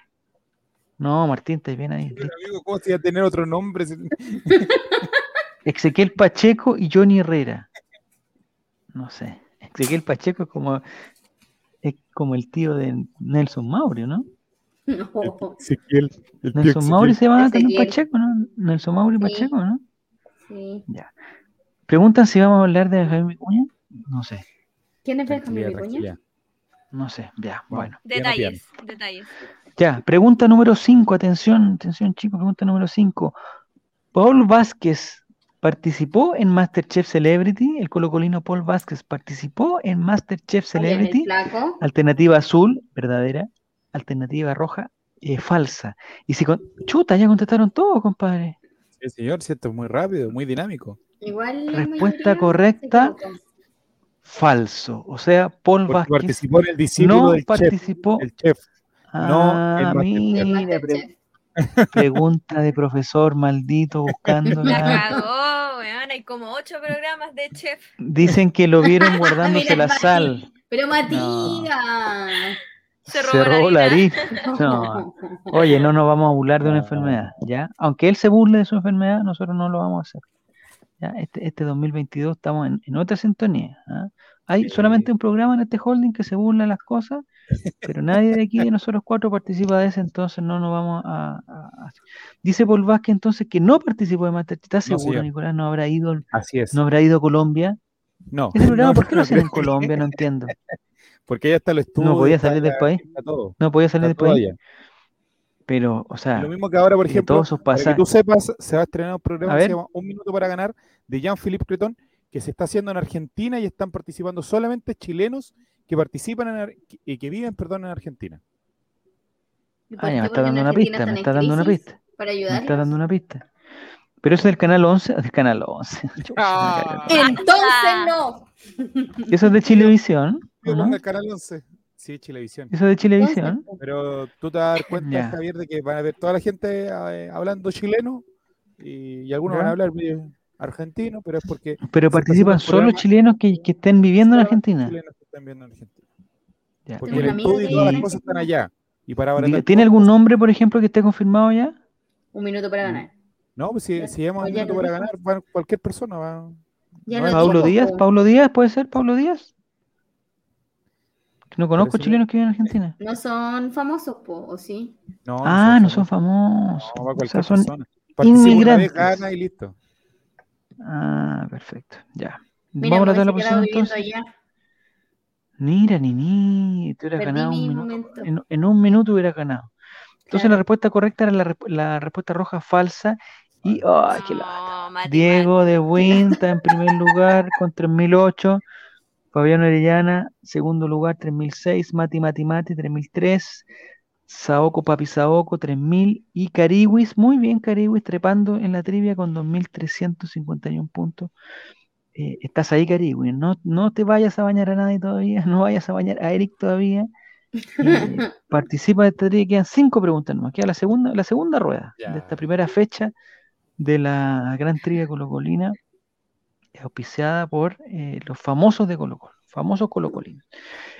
No, Martín, estás bien ahí. Pero, amigo, ¿cómo se iba a tener otro nombre? <laughs> Ezequiel Pacheco y Johnny Herrera. No sé. Ezequiel Pacheco es como, es como el tío de Nelson Mauri, ¿no? No, Ezequiel, el tío Nelson Mauri se llama también. Pacheco, ¿no? Nelson Mauri Sí. Pacheco, ¿no? sí. Ya. Preguntan si vamos a hablar de Jaime Vicuña. No sé, ¿Quién es Benjamín Tranquilidad, Vicuña? no sé. Ya, bueno. Detalles, detalles. Ya, pregunta número 5, atención, atención chicos, pregunta número 5. Paul Vázquez participó en Masterchef Celebrity, el colocolino Paul Vázquez participó en Masterchef Celebrity, alternativa azul, verdadera, alternativa roja, eh, falsa. Y si con... Chuta, ya contestaron todo, compadre. Sí, señor, cierto, muy rápido, muy dinámico. Igual Respuesta correcta. Falso. O sea, Paul Porque Vázquez participó en el discípulo no del chef, participó. el chef. no Ah, mira, pre- pregunta de profesor maldito <laughs> buscando weón. Hay como ocho programas de chef. Dicen que lo vieron <laughs> guardándose Mira, la Mati. sal. Pero Matías. Se robó, Se robó la. No. Oye, no nos vamos a burlar de una No. enfermedad, ¿ya? Aunque él se burle de su enfermedad, nosotros no lo vamos a hacer. ¿ya? Este, este 2022 estamos en, en otra sintonía. ¿ah? Hay solamente un programa en este holding que se burla de las cosas, pero nadie de aquí de nosotros cuatro participa de ese, entonces no nos vamos a... Dice Paul Vázquez entonces que no participó de Masterchef. ¿Estás No, seguro. Nicolás? ¿No habrá ido, Así es. no habrá ido a Colombia? No, Ese programa, no, ¿por qué lo no hacen en. Colombia? No <laughs> entiendo. Porque ya está lo estuvo. podía salir del país. No podía salir del país, pero, o sea, Lo mismo que ahora, por ejemplo, todos para que tú sepas, se va a estrenar un programa que se llama Un Minuto para Ganar de Jean-Philippe Cretón, que se está haciendo en Argentina y están participando solamente chilenos que participan en Ar- que viven, perdón, en Argentina. ¿Y por Ah, me está dando una pista, me está dando una pista. Para Me está dando una pista. Pero eso es del canal 11, del canal 11. <laughs> Chucha, Ah. Entonces no. Eso es de Chilevisión, Yo ¿o no? el canal 11. Sí, Chilevisión. Eso es de Chilevisión. Pero tú te vas a dar cuenta, Ya. Javier, de que van a ver toda la gente eh, hablando chileno y, y algunos Ya. van a hablar medio argentino, pero es porque Pero participan solo chilenos que, que estén viviendo en Argentina. chilenos que están viendo en Argentina. Ya. Porque el estudio y todas las cosas están allá. Y para ¿Tiene algún nombre, por ejemplo, que esté confirmado ya? Un minuto para ganar. No, pues si, si llama pues un minuto para ganar, va- cualquier persona va. Ya No, lo Pablo dijo, Díaz. Pablo Díaz, ¿puede ser Pablo Díaz? No conozco Parece chilenos que viven en Argentina. No son famosos, po, ¿o sí? No, Ah, no son famosos. No, va O sea, son persona. Participa una vez, inmigrantes. gana y listo. Ah, perfecto. Ya. Mira, Vamos a la posición entonces. allá. Mira, Nini, te hubieras ganado un mi minuto. En, en un minuto hubieras ganado. Entonces Claro. la respuesta correcta era la, la respuesta roja falsa. Y, ¡ay, qué lata! No, Diego de Win está en primer lugar con 3008. Fabián Orellana, segundo lugar, 3006. Mati Mati Mati, 3003. Saoko Papi Saoko, 3000. Y Cariwis, muy bien Cariwis, trepando en la trivia con 2351 puntos. Eh, estás ahí, Cariwis. No, no te vayas a bañar a nadie todavía. <laughs> No vayas a bañar a Eric todavía. Eh, <laughs> participa de esta trivia. Quedan cinco preguntas nomás. Queda la segunda, la segunda rueda Ya. de esta primera fecha de la gran trivia colocolina. auspiciada por eh, los famosos de Colo Colo, famosos colocolinos.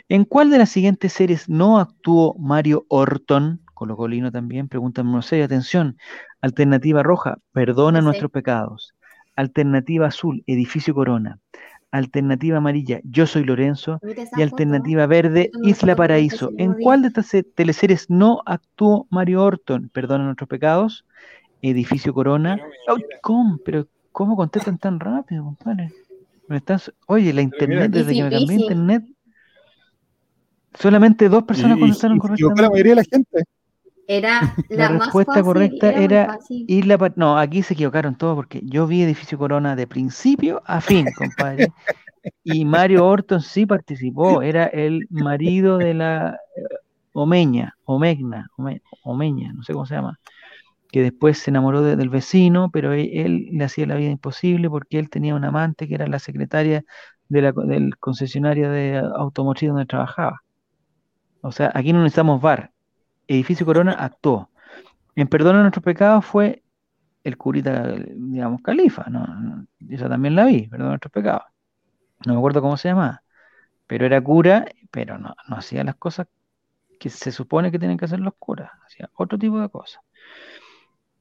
¿En cuál de las siguientes series no actuó Mario Orton, colocolino también? Pregunta número 6, atención. Alternativa roja, perdona Sí. nuestros pecados. Alternativa azul, edificio Corona. Alternativa amarilla, yo soy Lorenzo. Y foto. alternativa verde, Isla Paraíso. ¿En cuál de estas se- teleseries no actuó Mario Orton? Perdona nuestros pecados. Edificio Corona. Ay, ¿Cómo? Pero ¿cómo contestan tan rápido, compadre? Oye, la internet, desde que me cambié internet, solamente dos personas Y- contestaron y equivocó la correctamente. mayoría de la gente. Era la, <laughs> La más respuesta fácil, correcta era. Isla Pa- No, aquí se equivocaron todos porque yo vi Edificio Corona de principio a fin, <laughs> compadre. Y Mario Orton sí participó, era el marido de la eh, Omeña, Omegna, Ome- Omeña, no sé cómo se llama, que después se enamoró de- del vecino, pero e- él, le hacía la vida imposible porque él tenía una amante que era la secretaria de la del concesionario de automotriz donde trabajaba. O sea, aquí no necesitamos bar. Edificio Corona actuó. En Perdona nuestros pecados fue el curita, digamos, califa, ¿no? Esa también la vi, Perdona nuestros pecados. No me acuerdo cómo se llamaba, pero era cura, pero no, no hacía las cosas que se supone que tienen que hacer los curas, hacía otro tipo de cosas.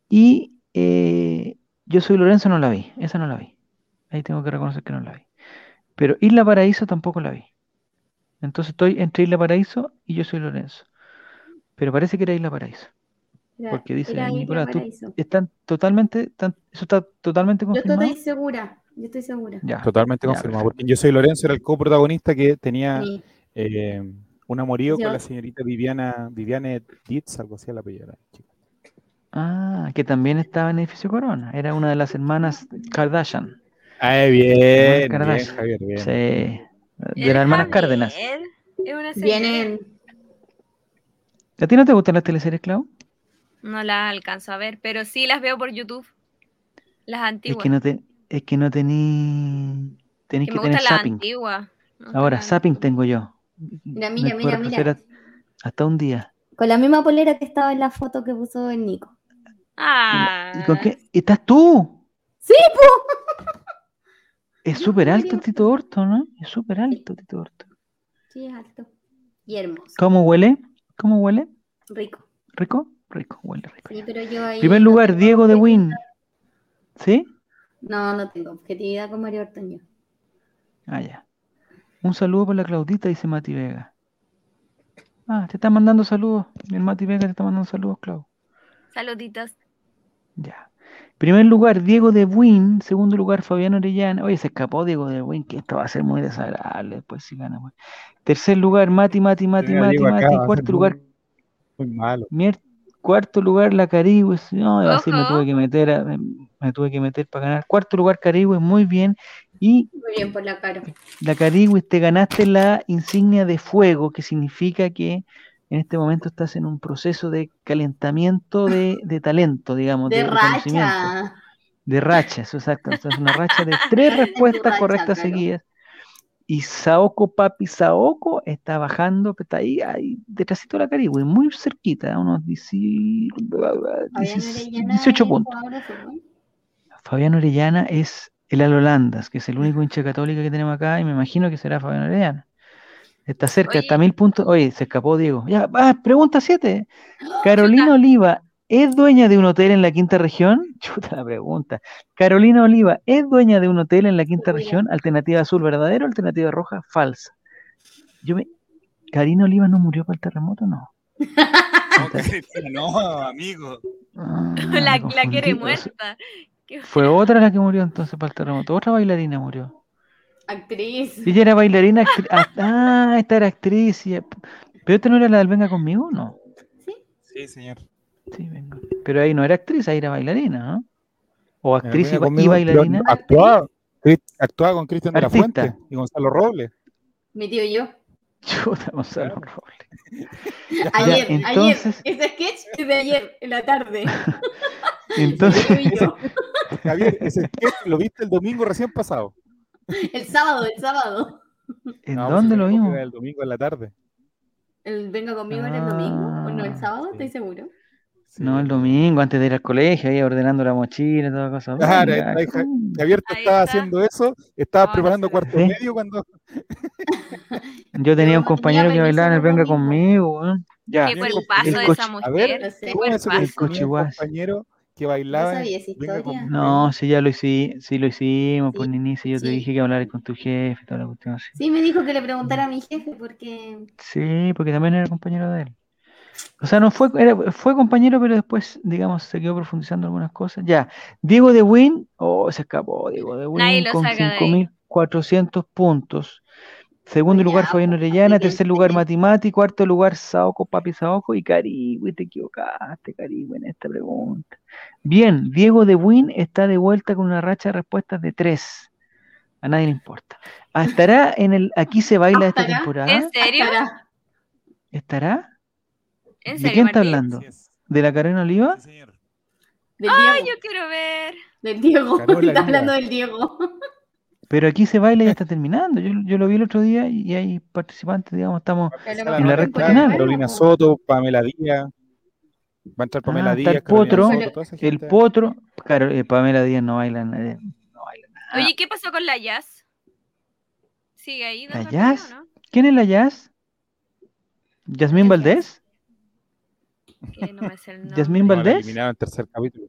Y eh, Yo soy Lorenzo no la vi, esa no la vi. Ahí tengo que reconocer que no la vi. Pero Isla Paraíso tampoco la vi. Entonces estoy entre Isla Paraíso y Yo soy Lorenzo. Pero parece que era Isla Paraíso. Era- Porque dice era Isla Nicolás, tú Paraíso. están totalmente, están- eso está totalmente Yo confirmado. estoy segura, yo estoy segura. Ya, Totalmente ya, confirmado. perfecto. Porque yo soy Lorenzo, era el coprotagonista que tenía Sí. eh, un amorío Yo- con la señorita Viviana, Viviane Dietz, algo así a la apellido de la chica. Ah, que también estaba en Edificio Corona. Era una de las hermanas Kardashian. Ah, bien, bien, Kardashian. Javier, bien. Sí, de las hermanas Cárdenas. Es una serie. Vienen, ¿A ti no te gustan las teleseries, Clau? No las alcanzo a ver, pero sí las veo por YouTube. Las Es antiguas. que no te, es que no tení, tenés Que que me tener gustan las zapping. No, Ahora, zapping tengo yo. Mira, mira, mira, mira. hasta un día. con la misma polera que estaba en la foto que puso el Nico. Ah, ¿Y con qué? ¿Estás tú? Sí, Es súper alto Tito Orto, ¿no? Es súper alto Tito Orto. Sí, es alto. Y hermoso. ¿Cómo huele? ¿Cómo huele? Rico. ¿Rico? Rico, huele rico. Sí, pero yo ahí. Primer no lugar, Diego de. Win. ¿Sí? No, no tengo objetividad con Mario Ortoño. Ah, ya. Un saludo por la Claudita, dice Mati Vega. Ah, te está mandando saludos. El Mati Vega te está mandando saludos, Clau. saluditos. Ya. Primer lugar, Diego de Win. Segundo lugar, Fabián Orellana. Oye, se escapó Diego de Win, que esto va a ser muy desagradable después si gana. pues. Tercer lugar, Mati, Mati, Mati, Mati, acá, Mati. Cuarto muy- lugar, Muy malo. Mier- Cuarto lugar, la Carigüe. No, iba a decir, me tuve que meter, a- me, me tuve que meter para ganar. Cuarto lugar, Carigüe, muy bien. Y Muy bien por la cara. la Carigüe, te ganaste la insignia de fuego, que significa que en este momento estás en un proceso de calentamiento de, de talento, digamos, de, De conocimiento. racha. De racha, eso exacto. Esto es una racha de tres <laughs> respuestas racha, correctas claro. seguidas. Y Saoko Papi Saoko está bajando, está ahí, ahí detrásito de la Carigüe, muy cerquita, a unos 10 Fabián 10 Orellana 18 es puntos. Fabián Orellana es el Alolandas, que es el único hincha católica que tenemos acá, y me imagino que será Fabián Orellana. Está cerca, Oye. hasta mil puntos. Oye, se escapó Diego. Ya, ah, pregunta 7. <gasps> Carolina Chuta. Oliva, ¿es dueña de un hotel en la quinta región? <laughs> Chuta la pregunta. Carolina Oliva, ¿es dueña de un hotel en la quinta región? Alternativa azul, verdadero, alternativa roja, falsa. Yo me... ¿Karina Oliva no murió por el terremoto? No. <laughs> No, amigo. Ah, La, la quiere muerta. Fue otra la que murió entonces para el terremoto. Otra bailarina murió. Actriz. Ella era bailarina. actri- ah, Ah, esta era actriz. y- ¿Pero esta no era la del Venga conmigo? No. Sí, señor. Sí, venga. Pero ahí no era actriz, ahí era bailarina, ¿no? O actriz y, Venga ba- y conmigo, pero bailarina. Actuaba, actuaba con Cristian de la. Fuente y Gonzalo Robles. Mi tío y yo. Chuta, Gonzalo Robles. <laughs> Ayer, entonces- ayer. Ese sketch es de ayer, en la tarde. <laughs> Entonces. Javier, ese sketch lo viste el domingo recién pasado. <laughs> El sábado, el sábado. ¿en No, pues, dónde lo vimos? El domingo en la tarde. El venga conmigo era el domingo, o no el sábado, sí. estoy seguro. Sí. No, el domingo, antes de ir al colegio, ahí ordenando la mochila y toda cosa. Claro, Venga, ahí estaba haciendo eso, estaba No, preparando no sé. cuarto ¿Sí? medio cuando. <laughs> Yo tenía un compañero que bailaba en el Venga conmigo, weón. Ya. Qué el de coche- esa a ver, mujer. No sé. Qué ¿Cómo eso que cuerpazo. El guas. compañero que bailaba? en sabía esa Venga historia. No, si ya lo hicimos, sí lo hicimos, Sí, pues Nini, si yo te sí. dije que hablaras con tu jefe, toda la cuestión así. Sí, me dijo que le preguntara a mi jefe porque Sí, porque también era compañero de él. O sea, no fue, era- fue compañero, pero después, digamos, se quedó profundizando en algunas cosas. Ya, Diego de Win, oh, se escapó Diego de Nadie Win lo con saca de ahí. 5.400 puntos. Segundo Ya, lugar, Fabián pues, Orellana. Tercer lugar. Matimati. Cuarto lugar, Saoko, Papi Saoko. Y Carigüe, te equivocaste, Carigüe, en esta pregunta. Bien, Diego de Win está de vuelta con una racha de respuestas de tres. A nadie le importa. Ah, ¿Estará en el Aquí se baila esta temporada? ¿En serio? ¿Estará? ¿En ¿De serio, quién está Martín? hablando? ¿De la Carolina Oliva? Sí, señor. del Ay, yo quiero ver. Del Diego. <laughs> Está hablando del Diego. Pero aquí se baila y ya está terminando. Yo, yo lo vi el otro día y hay participantes, digamos, estamos. La En la nota recta final. Carolina Soto, Pamela Díaz. Va a entrar Pamela Ah, está Díaz. el Potro, Soto, toda esa El gente. potro. Claro, eh, Pamela Díaz no baila. nadie- no baila nada. Oye, ¿qué pasó con la Jazz? ¿Sigue ahí? ¿La Jazz? no? ¿Quién es la Jazz? ¿Yasmín ¿La Valdés? No ¿Yasmín la Valdés? eliminaron en el tercer capítulo.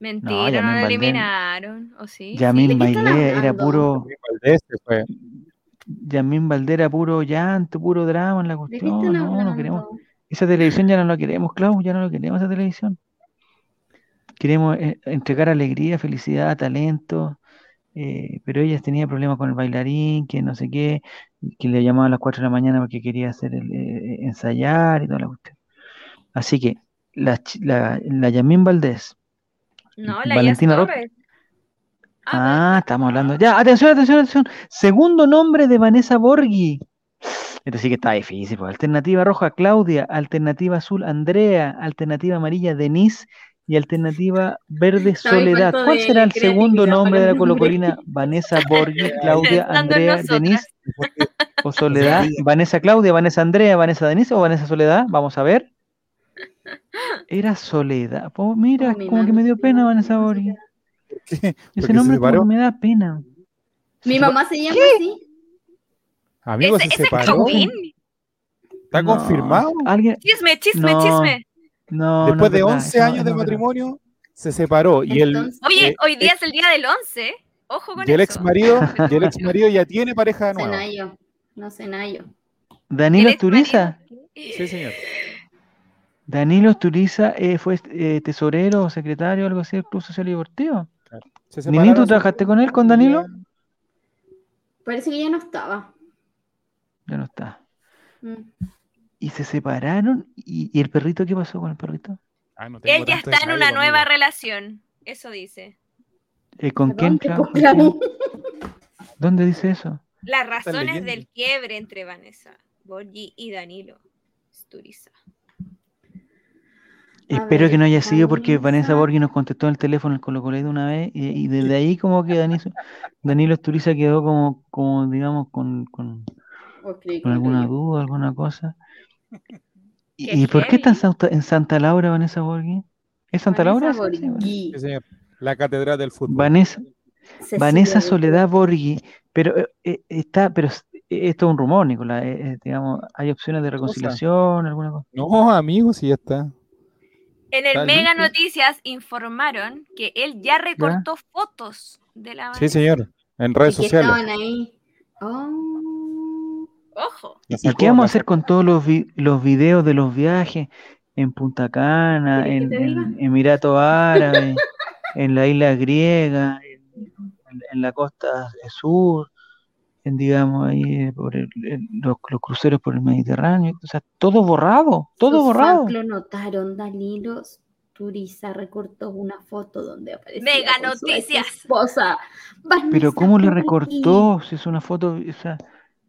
Mentira, No, no, la eliminaron. ¿O sí? Yasmín ¿de qué están Bailé era puro. Luis Valdés se fue. Yasmín Valdés era puro llanto, puro drama en la ¿De qué cuestión. No, no queremos. Esa televisión ya no la queremos, Clau, ya no la queremos esa televisión. Queremos eh, entregar alegría, felicidad, talento, eh, pero ella tenía problemas con el bailarín, que no sé qué, que le llamaba a las 4 de la mañana porque quería hacer el, eh, ensayar y toda la cuestión. Así que la, la, la Yasmín Valdés, No, la Valentina. Torres. ah, estamos hablando, ya, atención, atención, atención, segundo nombre de Vanessa Borghi. Esto sí que está difícil, pues. Alternativa roja, Claudia. Alternativa azul, Andrea. Alternativa amarilla, Denise. Y alternativa verde, <laughs> Soledad. ¿Cuál será el segundo nombre de la colocolina? Vanessa Borghi, <laughs> Claudia, Andrea. Denise o <laughs> Soledad. Vanessa Claudia, Vanessa Andrea, Vanessa Denise o Vanessa Soledad. Vamos a ver. Era Soledad. Mira, Oh, mi como que me dio pena Vanessa. Soledad. <laughs> Ese nombre se como me da pena. Mi Se mamá se llama así. Amigo, ¿Ese, se ese separó. Kevin? ¿Está No, confirmado? Alguien. Chisme, chisme, No, chisme. No, Después es de verdad, 11 eso no- años de no es verdad. matrimonio, se separó. Y el, Oye, eh, hoy día es el día del 11. Ojo con y el eso. ex marido, <laughs> y el ex marido ya tiene pareja nueva. Cenayo. No Cenayo. Danilo. Esturiza. Sí, señor. Danilo Esturiza eh, fue eh, tesorero o secretario o algo así del Club Social y Deportivo. Se Nini, ¿tú trabajaste con él, con Danilo? Parece que ya no estaba. Ya no está. Mm. Y se separaron. ¿Y, y el perrito qué pasó con el perrito? Ah, no tengo Él ya está en una conmigo. nueva relación. Eso dice. Eh, ¿Con ¿A quién? <laughs> dónde, dice eso? Las razones del quiebre entre Vanessa Borgi y Danilo Sturiza. Espero ver, que no haya sido porque Vanessa. Borghi nos contestó en el teléfono el Colo de una vez y, y desde ahí como que Danilo, Danilo Esturiza quedó como, como digamos, con, con, con alguna duda, alguna cosa. ¿Y, por qué está en. Santa, en Santa Laura Vanessa Borghi? ¿Es Santa Vanessa Laura? Sí, sí, Borghi. Sí, señor. La catedral del fútbol. Vanessa, Cecilia Vanessa Borghi. Soledad Borghi, pero eh, eh, está, pero eh, esto es un rumor, Nicolás, eh, digamos, hay opciones de reconciliación, alguna cosa. No, amigo, sí ya está. En el Mega listo. Noticias informaron que él ya recortó fotos de la Sí, Vanessa. señor. En ¿Y redes que sociales. estaban ahí? Oh. Ojo. ¿Y sacó, qué vamos a hacer con todos los, vi- los videos de los viajes en Punta Cana, ¿Quieres en, en Emiratos Árabes, <laughs> en la isla griega, en la costa sur, en digamos ahí eh, por el- el- los, los cruceros por el Mediterráneo, o sea, todo borrado, todo Sus borrado. lo notaron. Danilo Turiza recortó una foto donde aparecía Mega con su Noticias. esposa. Pero ¿cómo le recortó? Si es una foto, o sea,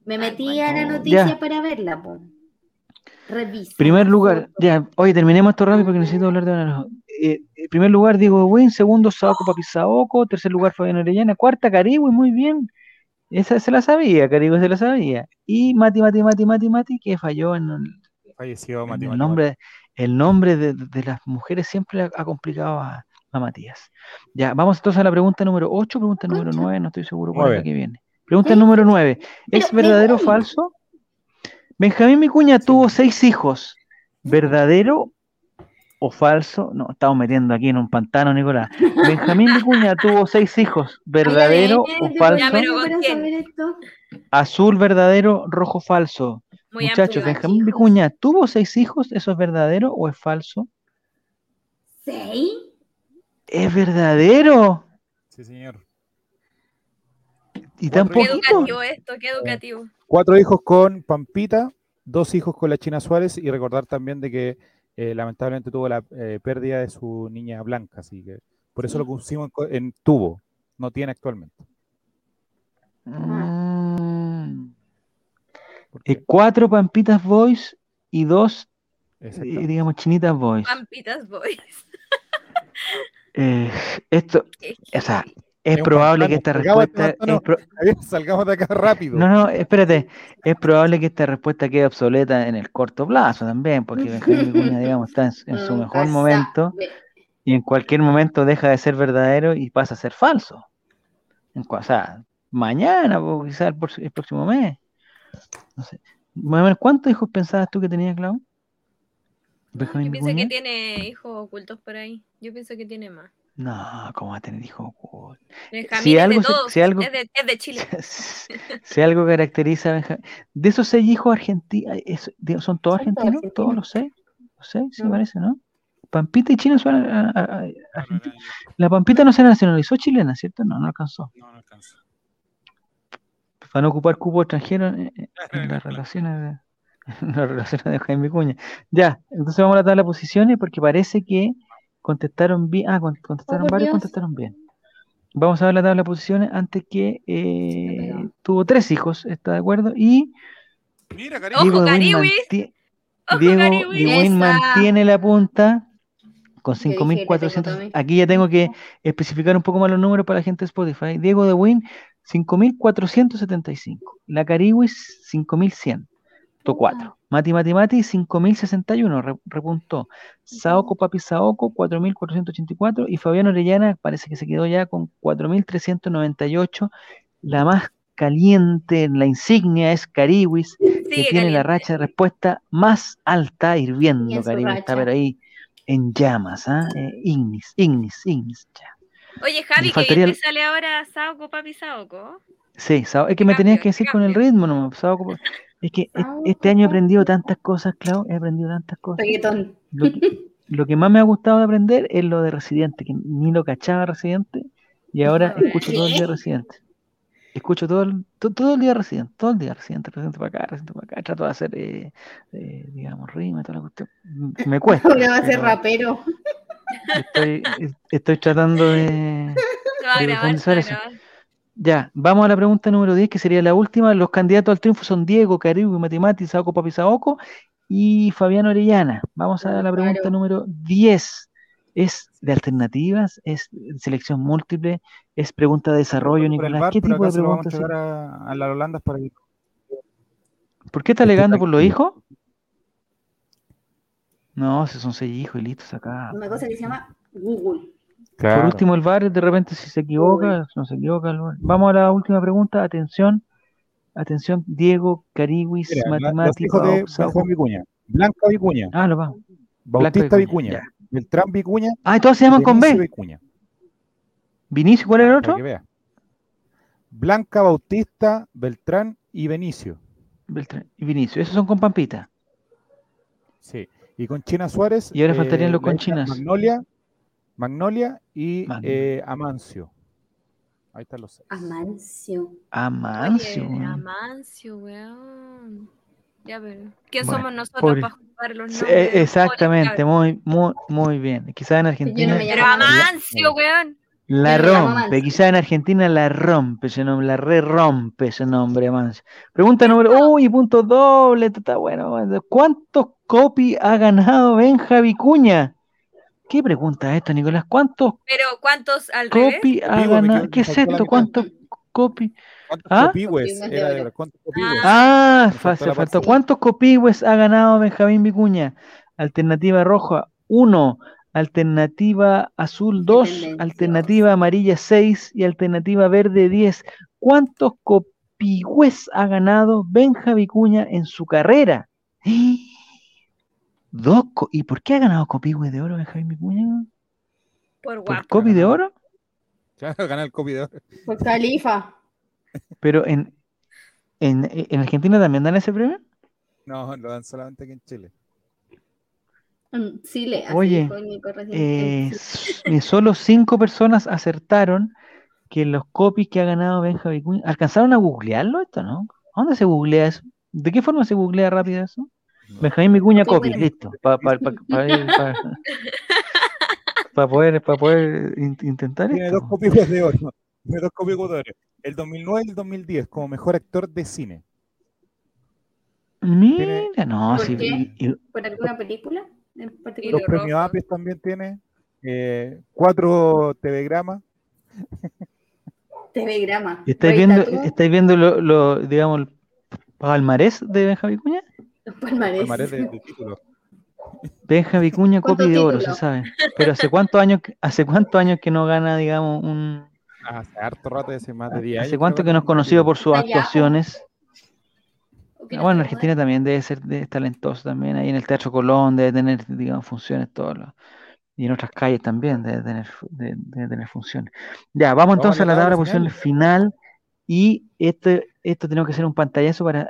Me metí bueno. a la No, noticia ya. para verla, po. Revisa. Primer lugar, ya, oye, terminemos esto rápido porque necesito hablar de una. Eh, en primer lugar, Diego Win, segundo, Saoko Papisaoko, tercer lugar, Fabián Orellana, cuarta, Carigüe, muy bien. Esa se la sabía, Carigüe se la sabía. Y Mati, Mati, Mati, Mati, Mati, que falló en el, Falleció en Mati el Mati nombre, el nombre de, de las mujeres siempre ha, complicado a, a Matías. Ya, vamos entonces a la pregunta número 8, pregunta número Concha. 9, no estoy seguro cuál es la que viene. Pregunta ¿Eh? número 9. ¿Es Pero verdadero o falso? Benjamín Vicuña tuvo seis hijos. ¿Verdadero o falso? No, estamos metiendo aquí en un pantano, Nicolás. Benjamín Vicuña <laughs> tuvo seis hijos. ¿Verdadero Ay, o falso? Azul, verdadero, rojo, falso. Muy Muchachos, amplio. Benjamín chicos. Vicuña tuvo seis hijos. ¿Eso es verdadero o es falso? ¿Seis? ¿Es verdadero? Sí, señor. ¿Y tan Qué educativo esto, qué educativo. Cuatro hijos con Pampita, dos hijos con la China Suárez y recordar también de que eh, lamentablemente tuvo la eh, pérdida de su niña blanca, así que por eso lo pusimos en, en tubo, no tiene actualmente. Mm. Eh, cuatro Pampitas Boys y dos, eh, digamos, Chinitas Boys. Pampitas Boys. Eh, esto, o sea. Es probable que esta respuesta... es pro- salgamos de acá rápido. No, no, espérate. Es probable que esta respuesta quede obsoleta en el corto plazo también, porque <laughs> Benjamín Vicuña, digamos, está en, en su Mm, mejor momento y en cualquier momento deja de ser verdadero y pasa a ser falso. O sea, mañana o quizás el, próximo mes. No sé. ¿cuántos hijos pensabas tú que tenía Clau? Yo pienso que tiene hijos ocultos por ahí. Yo pienso que tiene más. No, ¿cómo va a tener hijos ocultos? Benjamín Si es algo de todos. si algo- es, de, es de Chile. <laughs> si algo caracteriza a Benjamín. De esos seis hijos argentinos, ¿son todos argentinos? ¿Todos los seis? Los seis, sí, Mm. parece, ¿no? Pampita y China son a- a- a- argentinos. La Pampita no se nacionalizó chilena, ¿cierto? No, no alcanzó. No, no alcanza. Para no ocupar cupo extranjero en, <laughs> las relaciones de, <laughs> en las relaciones de Jaime Vicuña. Ya, entonces vamos a la tabla de posiciones porque parece que contestaron bien. Ah, con- contestaron Oh, varios, Dios. contestaron bien. Vamos a ver la tabla de posiciones antes que eh, tuvo tres hijos, ¿está de acuerdo? Y Mira. Diego Ojo, Diego mantiene la punta con Yo dije, le tengo 5.400. también. Aquí ya tengo que especificar un poco más los números para la gente de Spotify. Diego de Win, 5.475. La Cariwis, 5.104. Mati Mati Mati, 5.061. re- repuntó. Saoko Papi Saoko, 4.484. Y Fabián Orellana parece que se quedó ya con 4.398. La más caliente, la insignia es Cariwis, que tiene caliente. la racha de respuesta más alta, hirviendo, Caribe. Está pero ahí en llamas, ¿ah? Eh, ignis, ignis, ignis. ya. Oye, Javi, que bien te sale ahora Saoko, papi Saoko. Sí, Sao- es que me tenías que decir con el ritmo, no Sao, como- Es que Sao, este año he aprendido tantas cosas, Clau, he aprendido tantas cosas. Lo que, lo que más me ha gustado de aprender es lo de Residente, que ni lo cachaba Residente, y ahora Ajá. escucho todo el día Residente. Escucho todo el, to- todo, el día Residente, todo el día Residente, Residente para acá, Residente para acá. Trato de hacer, eh, eh, digamos, rima y toda la cuestión. Me cuesta. Ahora va a ser pero rapero. estoy, estoy tratando de, a de grabar, eso. Ya, vamos a la pregunta número 10, que sería la última. Los candidatos al triunfo son Diego, Caribe, Matimati, Saoco Papi Saoco y Fabián Orellana. Vamos a la pregunta Claro. número 10. ¿Es de alternativas? ¿Es de selección múltiple? ¿Es pregunta de desarrollo, Por Nicolás? bar, ¿Qué tipo de lo vamos a preguntas? a, a las Holandas para que ¿Por qué está alegando por los hijos? No, si son seis hijos y listos acá. Una cosa que se llama Google. Por último, el VAR, de repente, si se equivoca, no se equivoca. Vamos a la última pregunta. Atención. Atención, Diego, Cariwis, Mira, los Matemático, de. Benjamín Vicuña. Blanca Vicuña, Ah, lo vamos. Bautista Vicuña, Vicuña, Beltrán Vicuña, Ah, y todos se llaman con B. Vicuña. Vinicio, ¿cuál era el otro? que vea. Blanca, Bautista, Beltrán y Benicio. Beltrán y Vinicio. Esos son con Pampita. Sí. Y con China Suárez. Y ahora faltarían los la hija conchinas. Magnolia, Magnolia y Magnolia. eh, Amancio. Ahí están los seis. Amancio. Amancio. Oye, weón. Amancio, weón. Ya, pero. ¿Quién Bueno, somos nosotros para jugar los nombres? eh, exactamente, muy, muy, muy bien. Quizás en Argentina me cabros? Pero llamo Amancio, weón. la me llamo rompe, quizás en Argentina la rompe ese nombre, la re rompe ese nombre, Amancio. Pregunta número, uy, punto doble, está bueno. ¿Cuántos copy ha ganado Benja Vicuña? ¿Qué pregunta es esto, Nicolás? ¿Cuántos Pero ¿cuántos al revés? copy ha Copy, me ganado? ¿Qué es esto? ¿Cuántos copy? ¿Cuántos ¿Ah? Era verdad, ¿Cuántos? Ah, Me fa- faltó. ¿Cuántos copihue ha ganado Benjamín Vicuña? alternativa roja 1, alternativa azul 2, Independencia. alternativa amarilla 6 y alternativa verde 10. ¿Cuántos copigües ha ganado Benja Vicuña en su carrera? Dos ¿Y por qué ha ganado copigües de oro Benjamín Vicuña? Por ¿Por guapo. copi de oro? Claro, gana el copy de oro. Por Califa. Pero en, en, en Argentina también dan ese premio. No, lo dan solamente aquí en Chile. En Chile. así Oye, Eh, en eh, solo cinco personas acertaron que los copies que ha ganado Benja Vicuña. ¿Alcanzaron a googlearlo esto, no? ¿A ¿Dónde se googlea eso? ¿De qué forma se googlea rápido eso? Benjamín Vicuña bueno. listo. Para <laughs> poder, pa poder in- intentar Tiene esto. dos copigües de oro. Tiene dos copigües de oro. El 2009 y el 2010 como mejor actor de cine. Mira, no, ¿Por sí, qué? y- y- ¿Por alguna película en particular? Los lo premios. APES también tiene. eh, cuatro telegramas. TV Grama. ¿estáis viendo, estáis viendo lo, lo, digamos, el palmarés de Benja Vicuña? <laughs> palmarés. palmarés de, de títulos. Benja Vicuña, ¿Cuántos copia de oro, se sabe. Pero ¿hace cuántos años, que- hace cuántos años que no gana, digamos, un... Ah, Hace harto rato, hace más de 10 años. ¿Hace cuánto que no es conocido por sus actuaciones? ¿O qué Ah, no Bueno, Argentina también debe ser de- talentoso también. Ahí en el Teatro Colón debe tener, digamos, funciones todos los... Y en otras calles también debe tener, debe tener funciones. Ya, vamos Vamos a entonces a la la tabla de posiciones final. Y esto, esto tenemos que hacer un pantallazo para,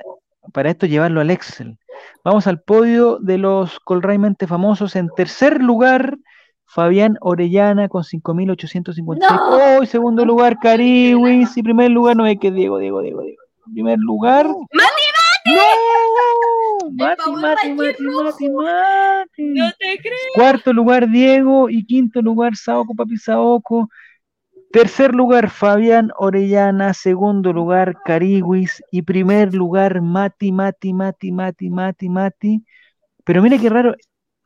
para esto llevarlo al Excel. Vamos al podio de los Colraimente famosos. En tercer lugar, Fabián Orellana con 5.856. ¡No! ¡Oh! y segundo lugar, Cariwis. Y primer lugar, no es que Diego, Diego, Diego, Diego. Primer lugar. ¡No! Mati, favor, Mati, Mati <laughs> Mati. Mati, Mati. No te creo. Cuarto lugar, Diego. Y quinto lugar, Saoko Papi Saoko. Tercer lugar, Fabián Orellana. Segundo lugar, Cariwis. Y primer lugar, Mati, Mati, Mati, Mati, Mati, Mati. Pero mira qué raro.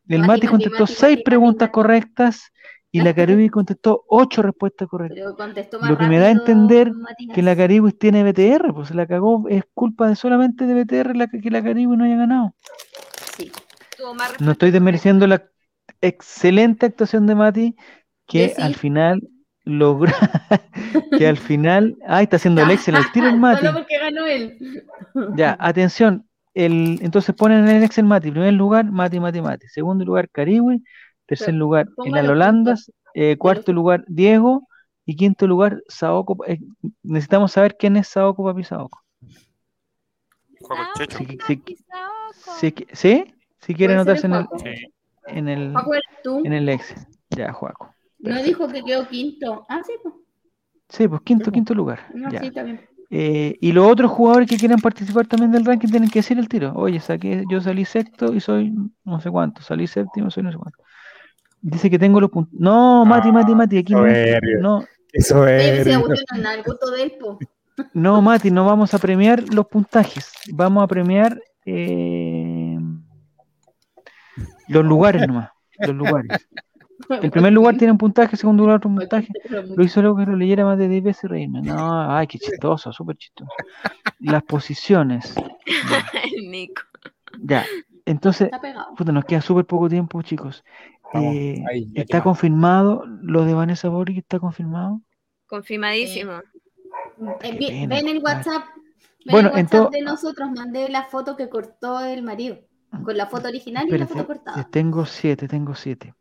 El Mati, contestó Mati, seis Mati, preguntas correctas y la Cariwis contestó ocho respuestas correctas. Pero contestó más Lo que me da a entender. Que la Cariwis tiene BTR, pues se la cagó. Es culpa de solamente de BTR la que que la Cariwis no haya ganado. Sí. Más No estoy desmereciendo la excelente actuación de Mati, que sí. al final logra, <laughs> que al final, ay, está haciendo el Excel al tiro el <laughs> Mati. Solo porque ganó él. <laughs> Ya, atención, el, entonces ponen en el Excel Mati, primer lugar, Mati, Mati, Mati, segundo lugar, Cariwis, tercer Pero lugar, los Alolandas, eh, cuarto lugar, Diego, y quinto lugar, Saoko. eh, necesitamos saber quién es Saoko Papi Saoko. Ah, Checho. Sí, Papi sí. Si quiere anotarse en el en el, en el Excel. Ya, Juaco. No dijo que quedó quinto. Ah, sí, pues. Sí, pues quinto, Sí, pues. quinto lugar. No, ya. sí. Eh, y los otros jugadores que quieran participar también del ranking tienen que decir el tiro. Oye, saqué, yo salí sexto y soy no sé cuánto, salí séptimo, soy no sé cuánto. Dice que tengo los puntos. No, Mati, Mati, Mati, aquí no, Eso es. si la cuestión no es nada, el gusto de él, po. no, Mati, no vamos a premiar los puntajes, vamos a premiar eh, los lugares nomás, los lugares. El <laughs> primer lugar tiene un puntaje, el segundo lugar otro puntaje. Lo hizo luego que lo leyera más de 10 veces y reírme. No, ay, qué chistoso, súper chistoso. Las posiciones. <laughs> El Nico. ya. entonces, Está pegado. puta, nos queda súper poco tiempo, chicos. Vamos, Eh, ahí, ¿Está confirmado lo de Vanessa Boric? ¿Está confirmado? Confirmadísimo. Eh, pena, ven el. WhatsApp. Ven Bueno, el WhatsApp de nosotros, mandé la foto que cortó el marido. Con la foto original y la foto cortada. tengo siete, tengo siete.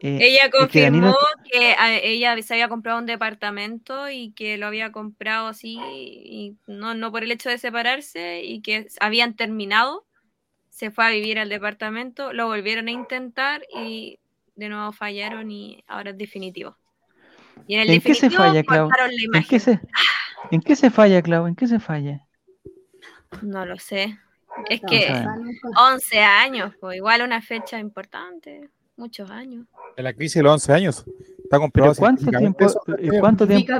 Eh, Ella es que confirmó Danilo- que a- ella se había comprado un departamento y que lo había comprado así, y no, no por el hecho de separarse, y que habían terminado, se fue a vivir al departamento, lo volvieron a intentar y de nuevo fallaron y ahora es definitivo. Y en el ¿En qué se falla, Clau? ¿En qué se, ¿En qué se falla, Clau? ¿En qué se falla? No lo sé. Es que o sea, sabemos. nunca- 11 años, pues igual una fecha importante, muchos años. En la crisis de los 11 años. Está ¿Pero comprobado cuánto científicamente tiempo? eso. eh, ¿Cuánto tiempo?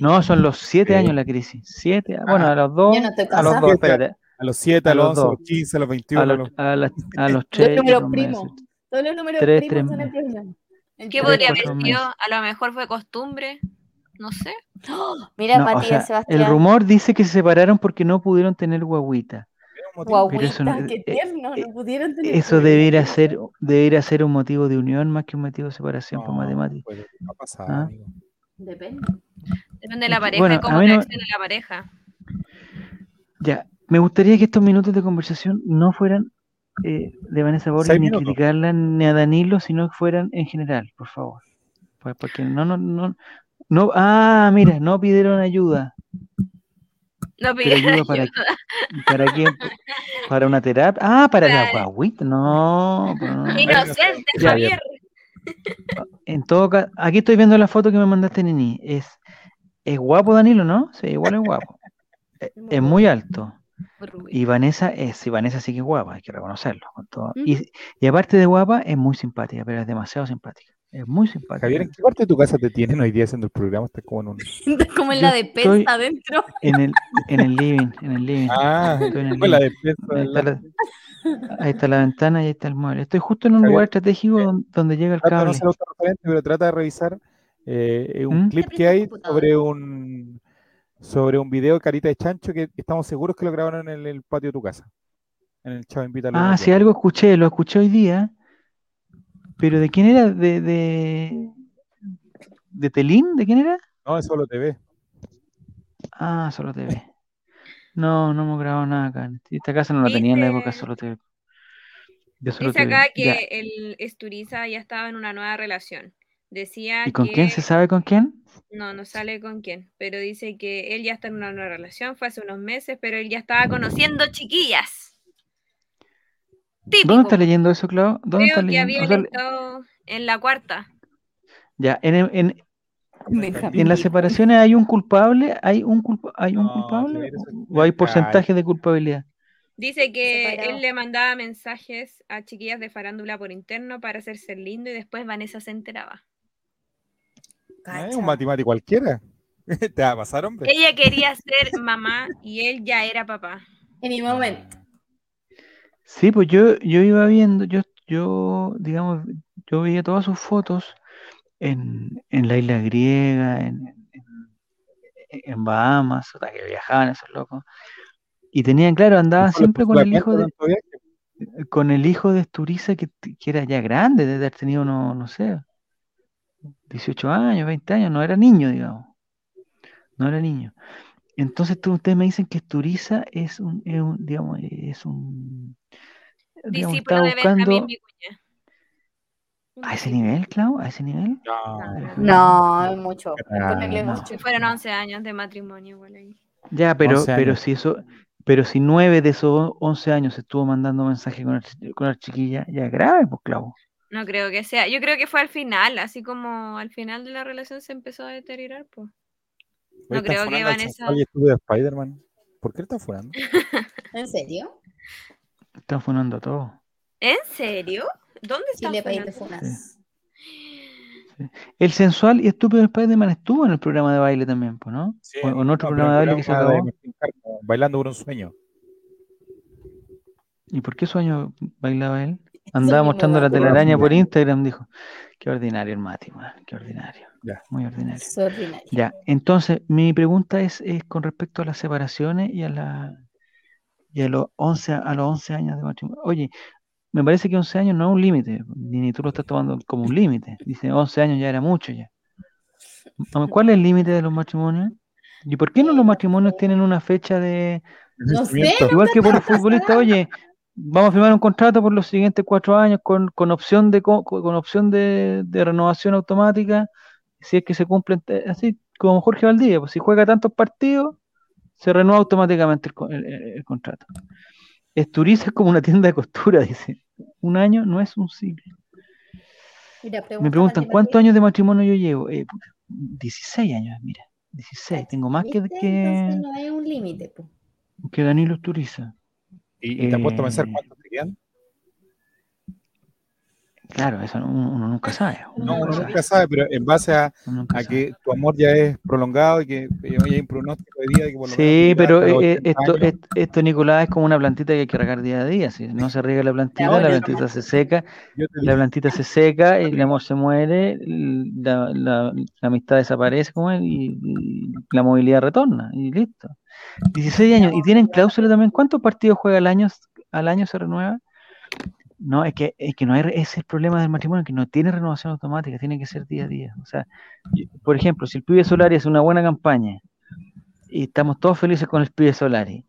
No, son los siete Sí. años la crisis. Siete, bueno, a los dos, Yo no estoy a los casada. dos, espérate, A los 7, A a los los 11, a dos. los 15, a los 21. a los, los- a las- a los Los tres, números primos. Todos los números Tres, primos tres son el. El ¿Qué podría haber sido? A lo mejor fue costumbre, no sé. <gasps> Mira, No, o Matías sea, Sebastián. el rumor dice que se separaron porque no pudieron tener guaguita. Motivo. Pero eso no- qué eh, tierno, eh, no pudieron tener Eso problemas. debería ser, debería ser un motivo de unión más que un motivo de separación por No, matemáticas. no pasa, ¿Ah? Depende. Depende de la pareja bueno, y cómo a mí no- reaccione la pareja. Ya, me gustaría que estos minutos de conversación no fueran eh, de Vanessa Borges ni minutos. criticarla ni a Danilo, sino que fueran en general, por favor. Pues porque no, no, no, no, ah, mira, no pidieron ayuda. No Pero pidieron ayuda para, ayuda. ¿para qué? ¿Para una terapia? Ah, para la guaguita, no. pues no. Inocente, Ya. Javier. En todo caso, aquí estoy viendo la foto que me mandaste, Nini. Es, es guapo Danilo, ¿no? Sí, igual es guapo. Es, es muy alto. Y Vanessa es, sí, Vanessa sí que es guapa, hay que reconocerlo. con todo. y, y aparte de guapa, es muy simpática, pero es demasiado simpática. Es muy simpática. Javier, ¿en qué parte de tu casa te tienen hoy día haciendo el programa? Estás como en un. <laughs> Como en Yo la despensa adentro. En el, en el living, en el living. Ah, Estoy en el la defensa. Ahí está, la, ahí está la ventana y ahí está el mueble. Estoy justo en un Javier, lugar estratégico don- donde llega el Trata de no cable. ser autorreferente, pero trata de revisar eh, un ¿Mm? clip que hay sobre un sobre un video de Carita de Chancho que estamos seguros que lo grabaron en el, el patio de tu casa. En el Chavo Invita a los Ah, sí, algo escuché, lo escuché hoy día. ¿Pero de quién era? ¿De, de, de Telín? ¿De quién era? No, es solo TV. Ah, Solo TV. No, no hemos grabado nada acá. Esta casa no la tenía en la época Solo TV. Solo Dice TV. acá Ya. que el Esturiza ya estaba en una nueva relación. Decía ¿Y con que quién se sabe con quién? no, no sale con quién, pero dice que él ya está en una nueva relación, fue hace unos meses, pero él ya estaba conociendo chiquillas. Típico. ¿Dónde está leyendo eso, Clau? ¿Dónde está Creo que leyendo? había O sea, en la cuarta. ya, en, el- en, en las separaciones hay un culpable, hay un culpa- hay un No, culpable o hay porcentaje de culpabilidad. Dice que Separado. él le mandaba mensajes a chiquillas de farándula por interno para hacerse el lindo y después Vanessa se enteraba. Es un matemático cualquiera. <laughs> ¿Te va a pasar, hombre? Ella quería ser mamá y él ya era papá. En mi momento. Sí, pues yo, yo iba viendo, yo, yo, digamos, yo veía todas sus fotos en, en la isla griega, en, en, en Bahamas, o sea, que viajaban esos locos. Y tenían, claro, andaban ¿Cuál siempre fue con el hijo de, con el hijo de Esturiza que, que era ya grande, de haber tenido, no, no sé, 18 años, 20 años, no era niño, digamos. No era niño. Entonces tú, ustedes me dicen que Esturiza es un, es un, digamos, es un, digamos, Discípulo de buscando Benjamín Vicuña. A ese nivel, Clau, a ese nivel. No, No, es mucho. Ah, no. fueron 11 años de matrimonio igual ahí. Ya, pero, 11 pero si eso, pero si nueve de esos 11 años estuvo mandando mensajes con la, ch- con la chiquilla, ya es grave, pues, Clau. No creo que sea. Yo creo que fue al final, así como al final de la relación se empezó a deteriorar, pues. No creo que Vanessa- de Spider-Man. ¿Por qué lo están funando? <laughs> ¿En serio? Están funando a todos. ¿En serio? ¿Dónde están Chile, país de funando? funas. El sensual y estúpido Spider-Man estuvo en el programa de baile también, pues, ¿no? Sí, O, en otro no, programa de baile que se acabó. Carmo, Bailando por un sueño. ¿Y por qué sueño bailaba él? <laughs> Andaba mostrando la telaraña por Instagram, dijo. Qué ordinario el Mati, man, qué ordinario. Ya. Muy ordinario. Es ordinario. Ya, entonces mi pregunta es, es con respecto a las separaciones y a la y a los 11 a los 11 años de matrimonio. Oye, me parece que 11 años no es un límite, ni, ni tú lo estás tomando como un límite. Dice 11 años ya era mucho ya. ¿Cuál es el límite de los matrimonios? ¿Y por qué no los matrimonios tienen una fecha de No sé, igual que por los futbolistas, oye, vamos a firmar un contrato por los siguientes cuatro años con, con opción de co- con, opción de, de renovación automática, si es que se cumplen, te- así como Jorge Valdivia, pues si juega tantos partidos, se renueva automáticamente el, co- el- el- el contrato. Esturiza es como una tienda de costura, <laughs> dice. Un año no es un siglo. Mira, Me preguntan, ¿cuántos años de matrimonio yo llevo? Eh, puta, 16 años, mira. 16, tengo más que, que, Entonces no hay un límite. que Danilo Esturiza. ¿Y, y te has puesto a pensar Eh, cuántos te quedan? Claro, eso uno, uno nunca <laughs> sabe. Uno No, uno nunca nunca sabe, pero en base a, que tu amor ya es prolongado y que eh, hoy hay un pronóstico de vida que por lo Sí, menos pero eh, 80 esto, años. est- esto, Nicolás, es como una plantita que hay que regar día a día. Si no se riega la plantita, la plantita se seca, <laughs> la plantita se seca, el amor se muere, la, la- la amistad desaparece como es, y, y la movilidad retorna, y listo. 16 años, y tienen cláusula también. ¿Cuántos partidos juega al año? ¿Al año se renueva? No, es que, es que no hay, ese es el problema del matrimonio, que no tiene renovación automática, tiene que ser día a día. O sea, por ejemplo, si el pibe Solari hace una buena campaña y estamos todos felices con el pibe Solari,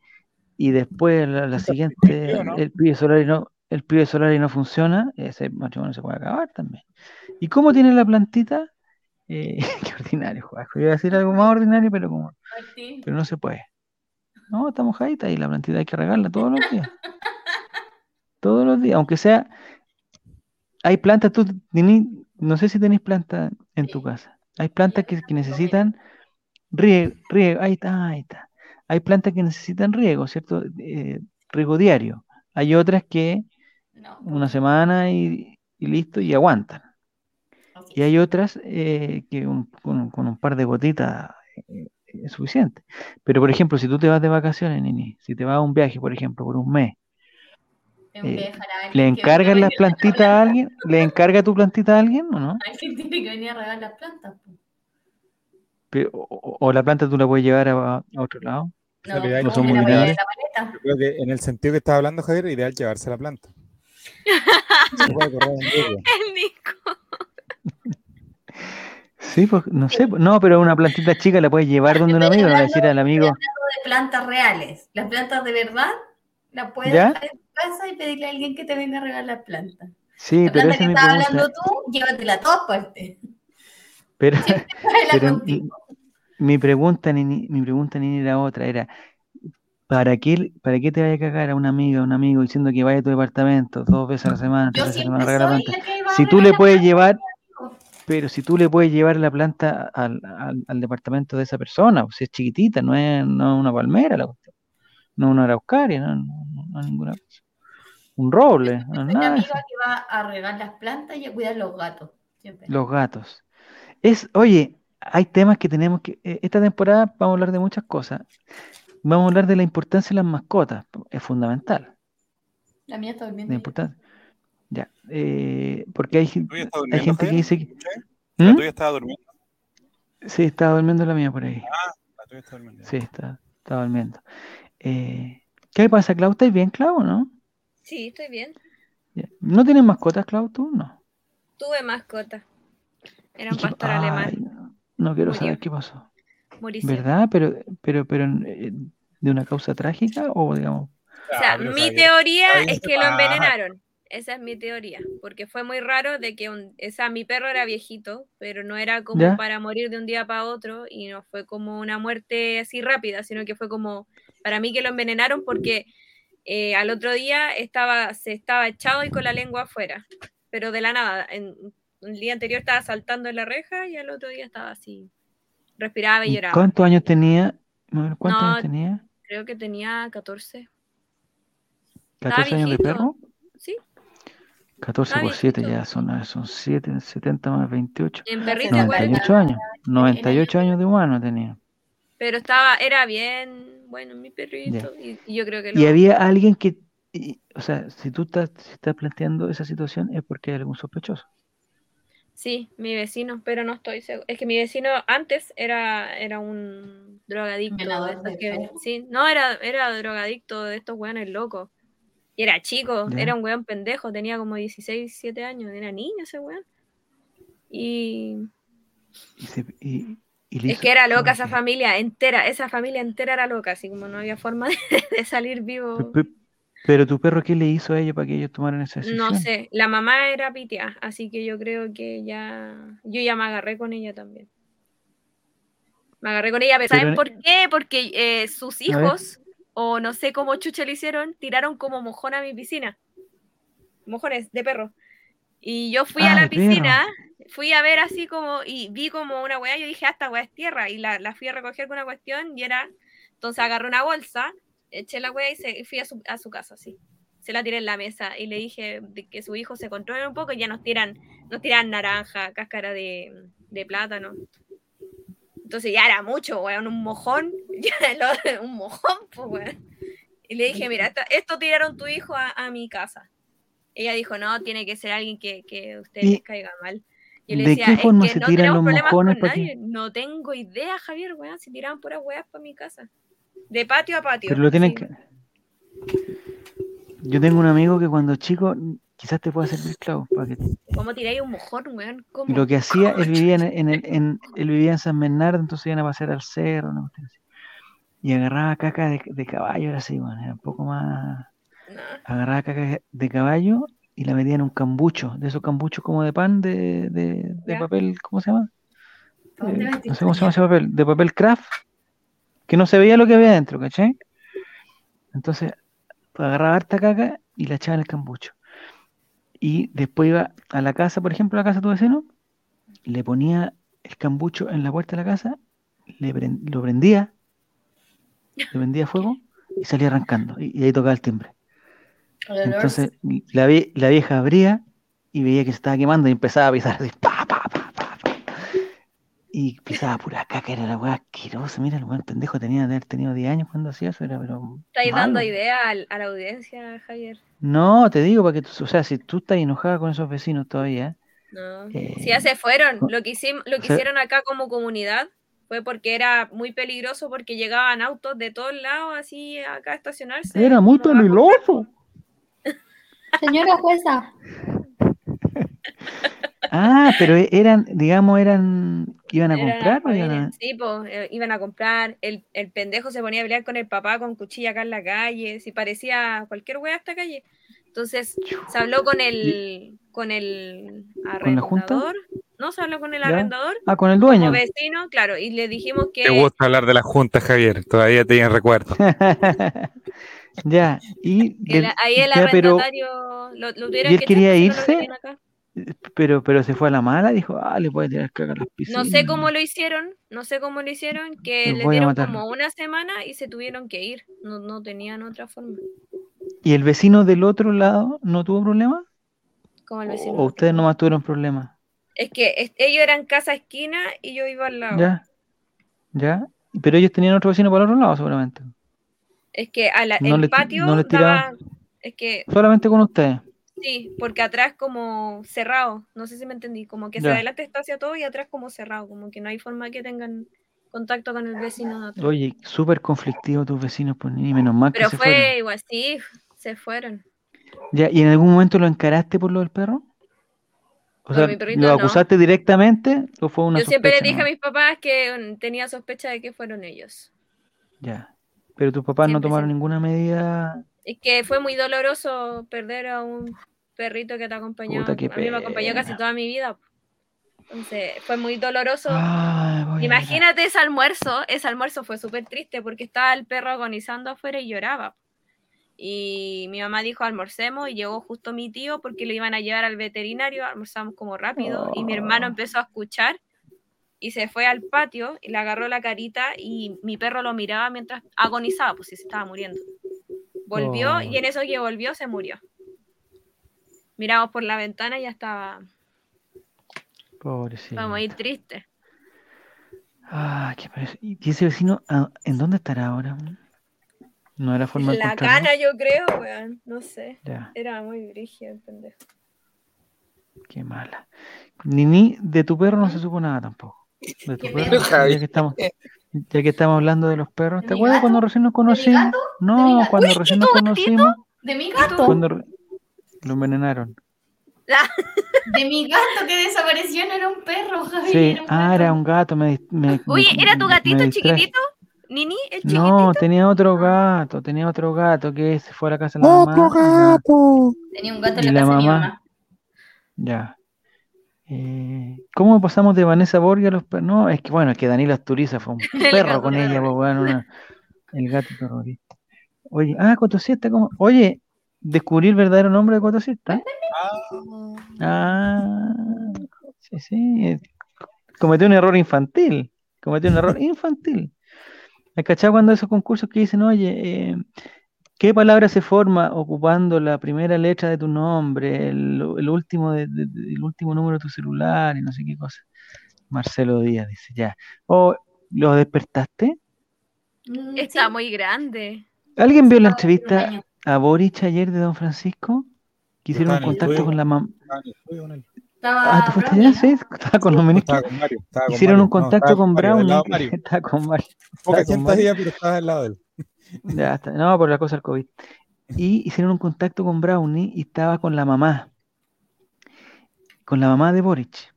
y después la, la siguiente, el pibe Solari no, el pibe Solari no funciona, ese matrimonio se puede acabar también. ¿Y cómo tiene la plantita? Eh, <laughs> qué ordinario, Juanjo. Yo iba a decir algo más ordinario, pero como, pero no se puede. No, está mojadita y la plantita hay que regarla todos los días. <laughs> Todos los días, aunque sea. Hay plantas, tú tení- no sé si tenéis plantas en tu casa. Hay plantas que, que necesitan riego, riego, ahí está, ahí está. Hay plantas que necesitan riego, ¿cierto? Eh, riego diario. Hay otras que una semana y, y listo y aguantan. Y hay otras eh, que un- con, con un par de gotitas eh, es suficiente. Pero, por ejemplo, si tú te vas de vacaciones, Nini, si te vas a un viaje, por ejemplo, por un mes, eh, ¿le encargas las plantitas a alguien? ¿Le encarga tu plantita a alguien o no? <laughs> Alguien tiene que venir a regar las plantas. Pero- o, o- la planta tú la puedes llevar a, a otro lado. No, Solidario. ¿cómo ¿No son maleta? yo creo que en el sentido que estaba hablando Javier, ideal llevarse la planta. <laughs> Se puede correr un riesgo. <laughs> El Nico. Sí, pues no sé, no, pero una plantita chica la puedes llevar donde un amigo, no decir al amigo, de plantas reales. Las plantas de verdad las puedes ¿Ya? dejar en tu casa y pedirle a alguien que te venga a regar las plantas. sí, La pero planta que estás hablando tú, llévatela a todas partes. <laughs> Pero, <laughs> mi pregunta, Nini, mi pregunta, Nini, era otra, era, ¿para qué, para qué te vaya a cagar a una amiga, a un amigo diciendo que vaya a tu departamento dos veces a la semana, tres Yo veces a la siempre semana a regar la soy planta? la que va a Si tú le puedes llevar, pero si tú le puedes llevar la planta al, al- al departamento de esa persona, pues si es chiquitita, no es, no es una palmera la cuestión, no una araucaria, no, no- no ninguna cosa. Un roble, no es Soy la nada de amiga que va a regar las plantas y a cuidar los gatos. Siempre. Los gatos. Es, oye, hay temas que tenemos que. eh, Esta temporada vamos a hablar de muchas cosas. Vamos a hablar de la importancia de las mascotas. Es fundamental. La mía está La durmiendo. ya. importancia. Ya. eh, porque hay, gen- ¿Tuya está hay gente que dice que. ¿La ¿Mm? tuya estaba durmiendo? Sí, estaba durmiendo la mía por ahí. La tuya está durmiendo. Sí, está, está durmiendo. Eh, ¿qué pasa, Clau? ¿Estás bien, Clau, no? Sí, estoy bien. ¿No tienes mascotas, Clau, tú? No. Tuve mascota. Era ¿Y un qué- pastor ay, alemán. no, no quiero Murió. saber qué pasó. Murició. ¿Verdad? Pero, pero, pero, eh, ¿de una causa trágica o, digamos, O sea, pero mi teoría es que lo envenenaron. Esa es mi teoría. Porque fue muy raro de que un, o sea, mi perro era viejito, pero no era como ¿Ya? para morir de un día para otro y no fue como una muerte así rápida, sino que fue como para mí que lo envenenaron porque eh, al otro día estaba, se estaba echado y con la lengua afuera. Pero de la nada, en, el día anterior estaba saltando en la reja y al otro día estaba así. Respiraba y ¿Y lloraba. ¿Cuántos años tenía? ¿Cuántos No, años tenía? Creo que tenía 14. 14 años de perro. Sí, 14 Está por 7 viejito. ya son, son 7, 70 más 28. en perrito no, 40. 98 años. 98 años de humano tenía. Pero estaba, era bien, bueno, mi perrito. Y, y yo creo que Y lo- había alguien que, y- o sea, si tú estás, si estás planteando esa situación es porque hay algún sospechoso. Sí, mi vecino, pero no estoy seguro. Es que mi vecino antes era, era un drogadicto. De que- sí, no, era, era drogadicto de estos weones locos. Y era chico, era un weón pendejo, tenía como 16, 17 años, era niño ese weón. Y Y se- y- y es que era loca ¿cómo esa familia entera, esa familia entera era loca, así como no había forma de, <laughs> de salir vivo. Pe- pe- Pero tu perro, ¿qué le hizo a ella para que ellos tomaran esa decisión? No sé, la mamá era pitia, así que yo creo que ya, yo ya me agarré con ella también. Me agarré con ella, pero ¿saben en- por qué? Porque eh, sus hijos, o no sé cómo chucha le hicieron, tiraron como mojón a mi piscina. Mojones de perro. Y yo fui Ah, a la de perro. piscina, fui a ver así como, y vi como una weá, yo dije, "Ah, esta weá es tierra, y la, la fui a recoger con una cuestión, y era, entonces agarré una bolsa, eché la weá y, se, y fui a su, a su casa, así. se la tiré en la mesa y le dije que su hijo se controle un poco y ya nos tiran, nos tiran naranja, cáscara de, de plátano. Entonces ya era mucho, weón, un mojón, <laughs> ya lo- un mojón, pues, weón. Y le dije, mira, esto, esto tiraron tu hijo a, a mi casa. Ella dijo, no, tiene que ser alguien que, que a ustedes ¿Y les caiga mal. Yo le de decía, qué es forma que se no tiran tenemos los mojones con pa' nadie. qué? No tengo idea, Javier, weón, si tiraban puras weas para mi casa. De patio a patio. Pero lo tienen así. que. Yo tengo un amigo que cuando chico, quizás te pueda servir clavo, para que ¿Cómo tiráis un mojón, weón? ¿Cómo? Y lo que hacía, él vivía en, en, el- en- él vivía en San Bernardo, entonces iban a pasear al cerro, así. Y agarraba caca de, de caballo, era así, bueno, era un poco más. Agarraba caca de caballo y la metía en un cambucho, de esos cambuchos como de pan de, de, papel, ¿cómo se llama? ¿A dónde Eh, no sé cómo se llama ese papel, de papel craft, que no se veía lo que había dentro, ¿cachai? Entonces, pues, agarraba harta caca y la echaba en el cambucho. Y después iba a la casa, por ejemplo, a la casa de tu vecino, le ponía el cambucho en la puerta de la casa, le pren- lo prendía, le prendía fuego y salía arrancando. Y, y ahí tocaba el timbre. Entonces la, vie- la vieja abría y veía que se estaba quemando y empezaba a pisar así, pa, pa, pa, pa, pa. Y pisaba pura caca, era la weá asquerosa. Mira, el weón pendejo tenía de haber tenido 10 años cuando hacía eso, era pero. Estáis dando idea a, la audiencia, Javier. No, te digo, para que tú, o sea, si tú estás enojada con esos vecinos todavía, No. Eh, si ya se fueron, lo que, hicim- lo que O sea- hicieron acá como comunidad fue porque era muy peligroso porque llegaban autos de todos lados así acá a estacionarse. era muy peligroso. Señora jueza, Ah, pero e- eran, digamos, eran, iban a Era comprar o iban a... Sí, pues, eh, iban a comprar. El, el pendejo se ponía a pelear con el papá con cuchilla acá en la calle. Si parecía cualquier wea esta calle. Entonces se habló con el con el ¿Con la junta? arrendador. No, se habló con el Ya. arrendador Ah, con el como dueño. vecino, claro, y le dijimos que Te gusta hablar de la Junta, Javier. Todavía te recuerdo. <laughs> ya, y, del- ahí el ya, pero, arrendatario lo, lo tuvieron ¿y él que quería irse? pero, pero se fue a la mala, dijo, ah, le puede tirar caca a las No sé cómo lo hicieron, no sé cómo lo hicieron, que Los le voy a dieron como una semana y se tuvieron que ir. No, no tenían otra forma. ¿Y el vecino del otro lado no tuvo problema? Como el vecino. ¿O ustedes nomás tuvieron problemas? Es que es- ellos eran casa esquina y yo iba al lado. Ya, ya. Pero ellos tenían otro vecino para el otro lado, seguramente. Es que a la- No el le- patio no daba. Es que Solamente con ustedes. sí, porque atrás como cerrado. No sé si me entendí. Como que hacia Ya. adelante está hacia todo y atrás como cerrado. Como que no hay forma que tengan contacto con el vecino de atrás. Oye, súper conflictivo tus vecinos, pues ni menos mal que Pero se fue fueron. igual, sí, se fueron. Ya, ¿y en algún momento lo encaraste por lo del perro? O sea, ¿lo no. acusaste directamente o fue una Yo siempre sospecha dije a mis papás que tenía sospecha de que fueron ellos. Ya. Pero tus papás no tomaron ninguna medida. Es que fue muy doloroso perder a un perrito que te acompañó. Puta, a mí me acompañó casi toda mi vida. Entonces, fue muy doloroso. Ay, Imagínate ese almuerzo. Ese almuerzo fue súper triste porque estaba el perro agonizando afuera y lloraba. Y mi mamá dijo almorcemos y llegó justo mi tío porque lo iban a llevar al veterinario. Almorzamos como rápido y mi hermano Oh. empezó a escuchar y se fue al patio y le agarró la carita y mi perro lo miraba mientras agonizaba, pues si se estaba muriendo. Volvió Oh. y en eso que volvió se murió. Miramos por la ventana y ya estaba, Pobrecito. fue muy triste. Ah, qué parece. ¿Y ese vecino ah, en dónde estará ahora? No era forma de La cana yo creo, weón, no sé. Ya, Era muy brígido el pendejo. qué mala. Nini, de tu perro no se supo nada tampoco. De tu ¿Qué perro, perro? ya que estamos, <laughs> ya que estamos hablando de los perros. ¿De ¿Te acuerdas gato? cuando recién nos conocimos? gato? No, gato? cuando recién nos conocimos, de mi gato, cuando re- lo envenenaron. <laughs> de mi gato que desapareció, no era un perro, Javier. Sí, era un ah, gato. era un gato. Me, me- Oye, me- ¿era tu gatito chiquitito? ¿Nini? ¿El chiquitito? No, tenía otro gato, tenía otro gato que se fue a la casa de la mamá. y Tenía un gato en la la casa de mi mamá. Ya. Eh, ¿cómo pasamos de Vanessa Borgia a los perros? No, es que bueno, es que Daniela Asturiza fue un <laughs> perro con ella, pues, bueno, una- el gato terrorista. Oye, ah, Cotosieta, ¿cómo? Oye, descubrí el verdadero nombre de Cotosieta. Ah, sí, sí. eh, Cometió un error infantil. Cometió un error infantil. ¿Has cachado cuando esos concursos que dicen, oye, eh, ¿Qué palabra se forma ocupando la primera letra de tu nombre, el, el último, de- de- de- el último número de tu celular y no sé qué cosa? Marcelo Díaz dice, ya. Oh, ¿lo despertaste? Mm, Está sí. muy grande. ¿Alguien vio la entrevista a Boric ayer de Don Francisco? Que hicieron un contacto con la mamá. Con Ah, ¿tú fuiste allá? ¿no? Sí, estaba con los No, ministros. estaba con Mario. estaba con Hicieron Mario. un No, contacto estaba con Mario. <laughs> Estaba con Mario. Poca Estaba con gente Mario. pero estaba al lado de él. Ya está. No, por la cosa del COVID. Y hicieron un contacto con Brownie y estaba con la mamá. Con la mamá de Boric.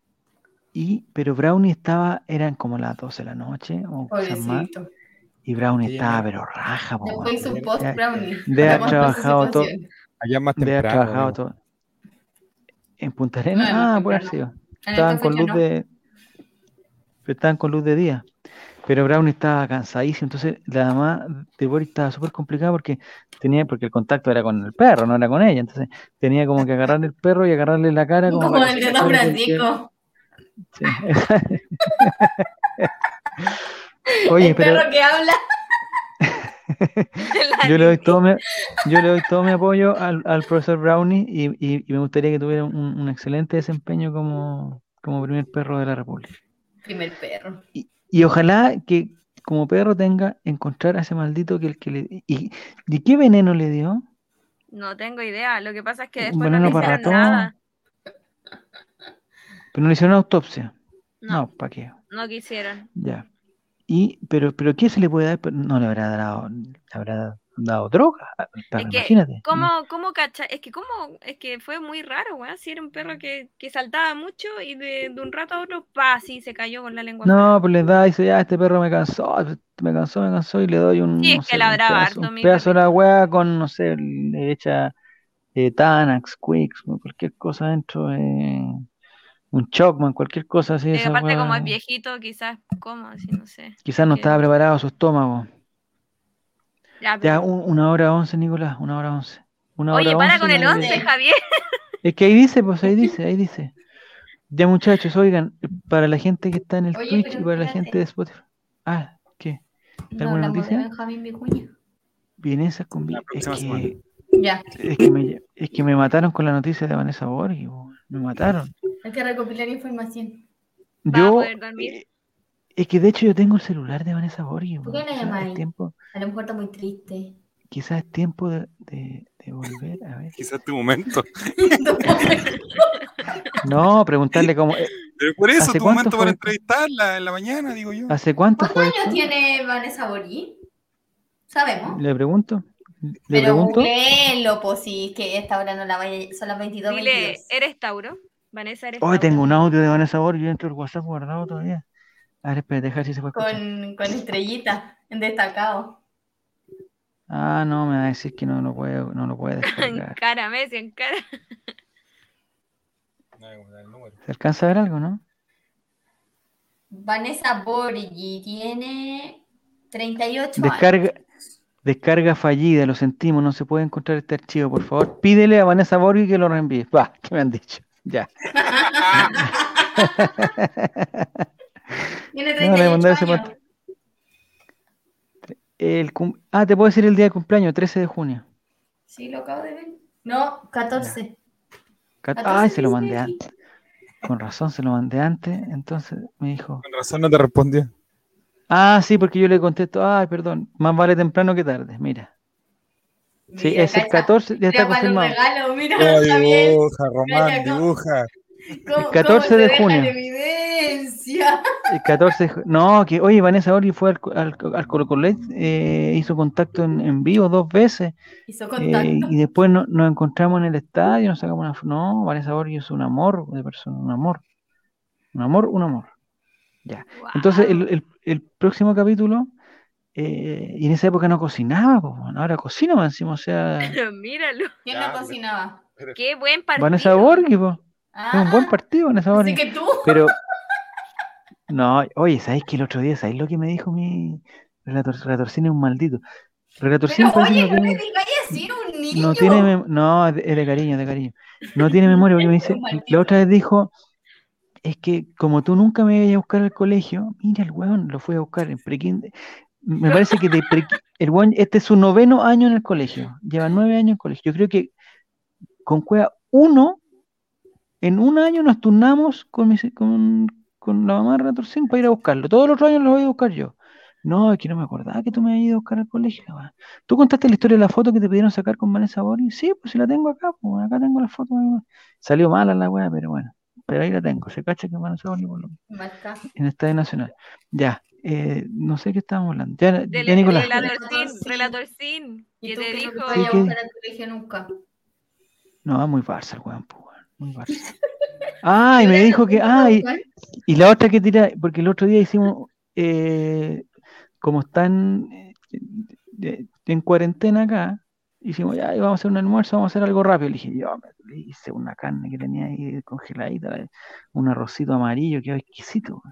Y, pero Brownie estaba, eran como las 12 de la noche o más. Y Brownie estaba pero raja, po, un post Ya- Brownie. <laughs> de haber trabajado todo-. Allá más De haber temprano. trabajado todo. ¿En Punta Arenas? Ah, puede haber temprano. sido. En Estaban esta con luz no. de. pero Estaban con luz de día. Pero Brownie estaba cansadísimo. Entonces la mamá de Boris estaba súper complicada porque tenía, porque el contacto era con el perro, no era con ella. Entonces tenía como que agarrarle el perro y agarrarle la cara como, Como el de Don Francisco. sí. <laughs> Oye, el pero perro que habla. <laughs> La <laughs> yo le doy todo mi, yo le doy todo mi apoyo al, al profesor Brownie y, y- y me gustaría que tuviera un, un excelente desempeño como, como primer perro de la República. Primer perro. Y, y ojalá que como perro tenga encontrar a ese maldito que el que le... ¿Y, ¿y qué veneno le dio? No tengo idea. Lo que pasa es que después no veneno le para hicieron ratón. nada. Pero no le hicieron autopsia. No, No, ¿para qué? no quisieron. Ya. Y, pero, pero ¿qué se le puede dar? No le habrá dado, le habrá dado droga. perro, Es que, imagínate. ¿cómo, cómo cacha? Es que, ¿cómo? Es que fue muy raro, weón. Si era un perro que, que saltaba mucho y de, de un rato a otro, pa, sí, se cayó con la lengua. No, pues le da y dice, ya, este perro me cansó, me cansó, me cansó, y le doy un, Sí, es no que sé, un ladraba pedazo, harto un mi pedazo de la weá con, no sé, le echa eh, Tanax, Quicks, cualquier cosa dentro, eh, un Chocman, cualquier cosa así, Y esa aparte, como es viejito, quizás coma, así, no sé. Quizás no estaba preparado su estómago. Ya, Ya, pero- un- una hora once, Nicolás, una hora once. Una Oye, hora para once con el no 11, Javier. Es que ahí dice, pues ahí dice, ahí dice. <laughs> Ya muchachos, oigan, para la gente que está en el Oye, Twitch y para la gente de Spotify. Ah, ¿qué? No ¿Alguna de noticia? Benjamín Vicuña. Vienesas con... La Es que, Ya, es, que me, es que me mataron con la noticia de Vanessa Borghi, me mataron. hay que recopilar información. Va a Yo, poder dormir. eh, es que de hecho yo tengo el celular de Vanessa Borghi. ¿Por po, qué quizás llamáis? tiempo, A lo mejor está muy triste. quizás es tiempo de, de- de volver a ver. Quizás tu momento. <laughs> No, preguntarle cómo... eh, Pero por eso, ¿Hace tu cuánto momento fue para entrevistarla en la mañana, digo yo. ¿Hace cuánto ¿Cuántos fue años tiene Vanessa Borí? Sabemos. Le pregunto. Le Pero pregunto. googleenlo, pues si es que esta hora no la vaya, son las 22, Dile, 22. ¿eres Tauro? Vanessa, ¿eres Hoy Tauro? tengo un audio de Vanessa Borghi dentro del WhatsApp guardado todavía. A ver, espérate, dejar si se puede escuchar. Con, con estrellita, en destacado. Ah, no, me va a decir que no lo puede, no lo puede <laughs> En descargar. cara, Messi, en cara. <laughs> No, como da el número. ¿Se alcanza a ver algo, no? Vanessa Borghi tiene 38 años. Descarga, descarga fallida, lo sentimos, no se puede encontrar este archivo, por favor. Pídele a Vanessa Borghi que lo reenvíe. Va, ¿qué me han dicho? Ya. <laughs> Tiene No, le voy a 38 mandar ese años. El cum- ah, te puedo decir el día de cumpleaños, 13 de junio. Sí, lo acabo de ver. No, 14. Cat- 14 Ay, se lo mandé antes. Con razón, se lo mandé antes. Entonces me dijo, Con razón no te respondió. ah, sí, porque yo le contesto, ay, perdón, más vale temprano que tarde. Mira, sí, Mira, es el cacha. 14, ya está confirmado. regalos, mira, Oh, dibuja, Román, dibuja. <laughs> ¿Cómo- 14 cómo de junio. evidencia? <laughs> El 14 de ju- No, que oye, Vanessa Borghi fue al, al, al Colo Colo, eh, hizo contacto en, en vivo dos veces Hizo eh, contacto. y después no- nos encontramos en el estadio, nos sacamos una No, Vanessa Borghi es un amor de persona, un amor. Un amor, un amor. Ya. Entonces, el, el- el próximo capítulo, eh, y en esa época no cocinaba, po, bueno, ahora cocina más encima, o sea, <laughs> Míralo. ¿Quién no pero- cocinaba? Qué buen partido. Vanessa Borghi, po, Ah, es un buen partido, Vanessa así Borghi. que tú. Pero, <laughs> no, oye, ¿sabéis que el otro día, ¿sabéis lo que me dijo mi relator? Es un maldito. Relatorcín Pero oye, no tiene, digáis así, un niño. no tiene, mem- no, es de cariño, de cariño. No tiene memoria, porque me <laughs> dice, la otra vez dijo, es que como tú nunca me ibas a buscar al colegio, mira el weón, lo fui a buscar en prekinder. me parece que de pre- el weón- este es su noveno año en el colegio. Lleva nueve años en el colegio. Yo creo que con Cueva uno, en un año nos turnamos con, mis- con, con la mamá de Retorcín para ir a buscarlo. Todos los otros años lo voy a buscar yo. No, es que no me acordaba que tú me habías ido a buscar al colegio. weón. ¿Tú contaste la historia de la foto que te pidieron sacar con Vanessa Bori? Sí, pues si la tengo acá, pues acá tengo la foto. Salió mala la weá, pero bueno. Pero ahí la tengo. Se cacha que Vanessa Bori por lo en el Estadio Nacional. Ya, eh, no sé qué estábamos hablando. Ya, Del ya, Nicolás. relator Relator Sin, Sin. relator Sin, Y que tú te que no dijo, te vayas a buscar al colegio nunca. No, muy Barça el weón, pues, Muy Barça. Ah, y me dijo que. Ah, y, la otra que tira, porque el otro día hicimos. eh, como están eh, de- en cuarentena acá, hicimos ya, vamos a hacer un almuerzo, vamos a hacer algo rápido. Le dije, yo me hice una carne que tenía ahí congeladita, la- un arrocito amarillo, que exquisito.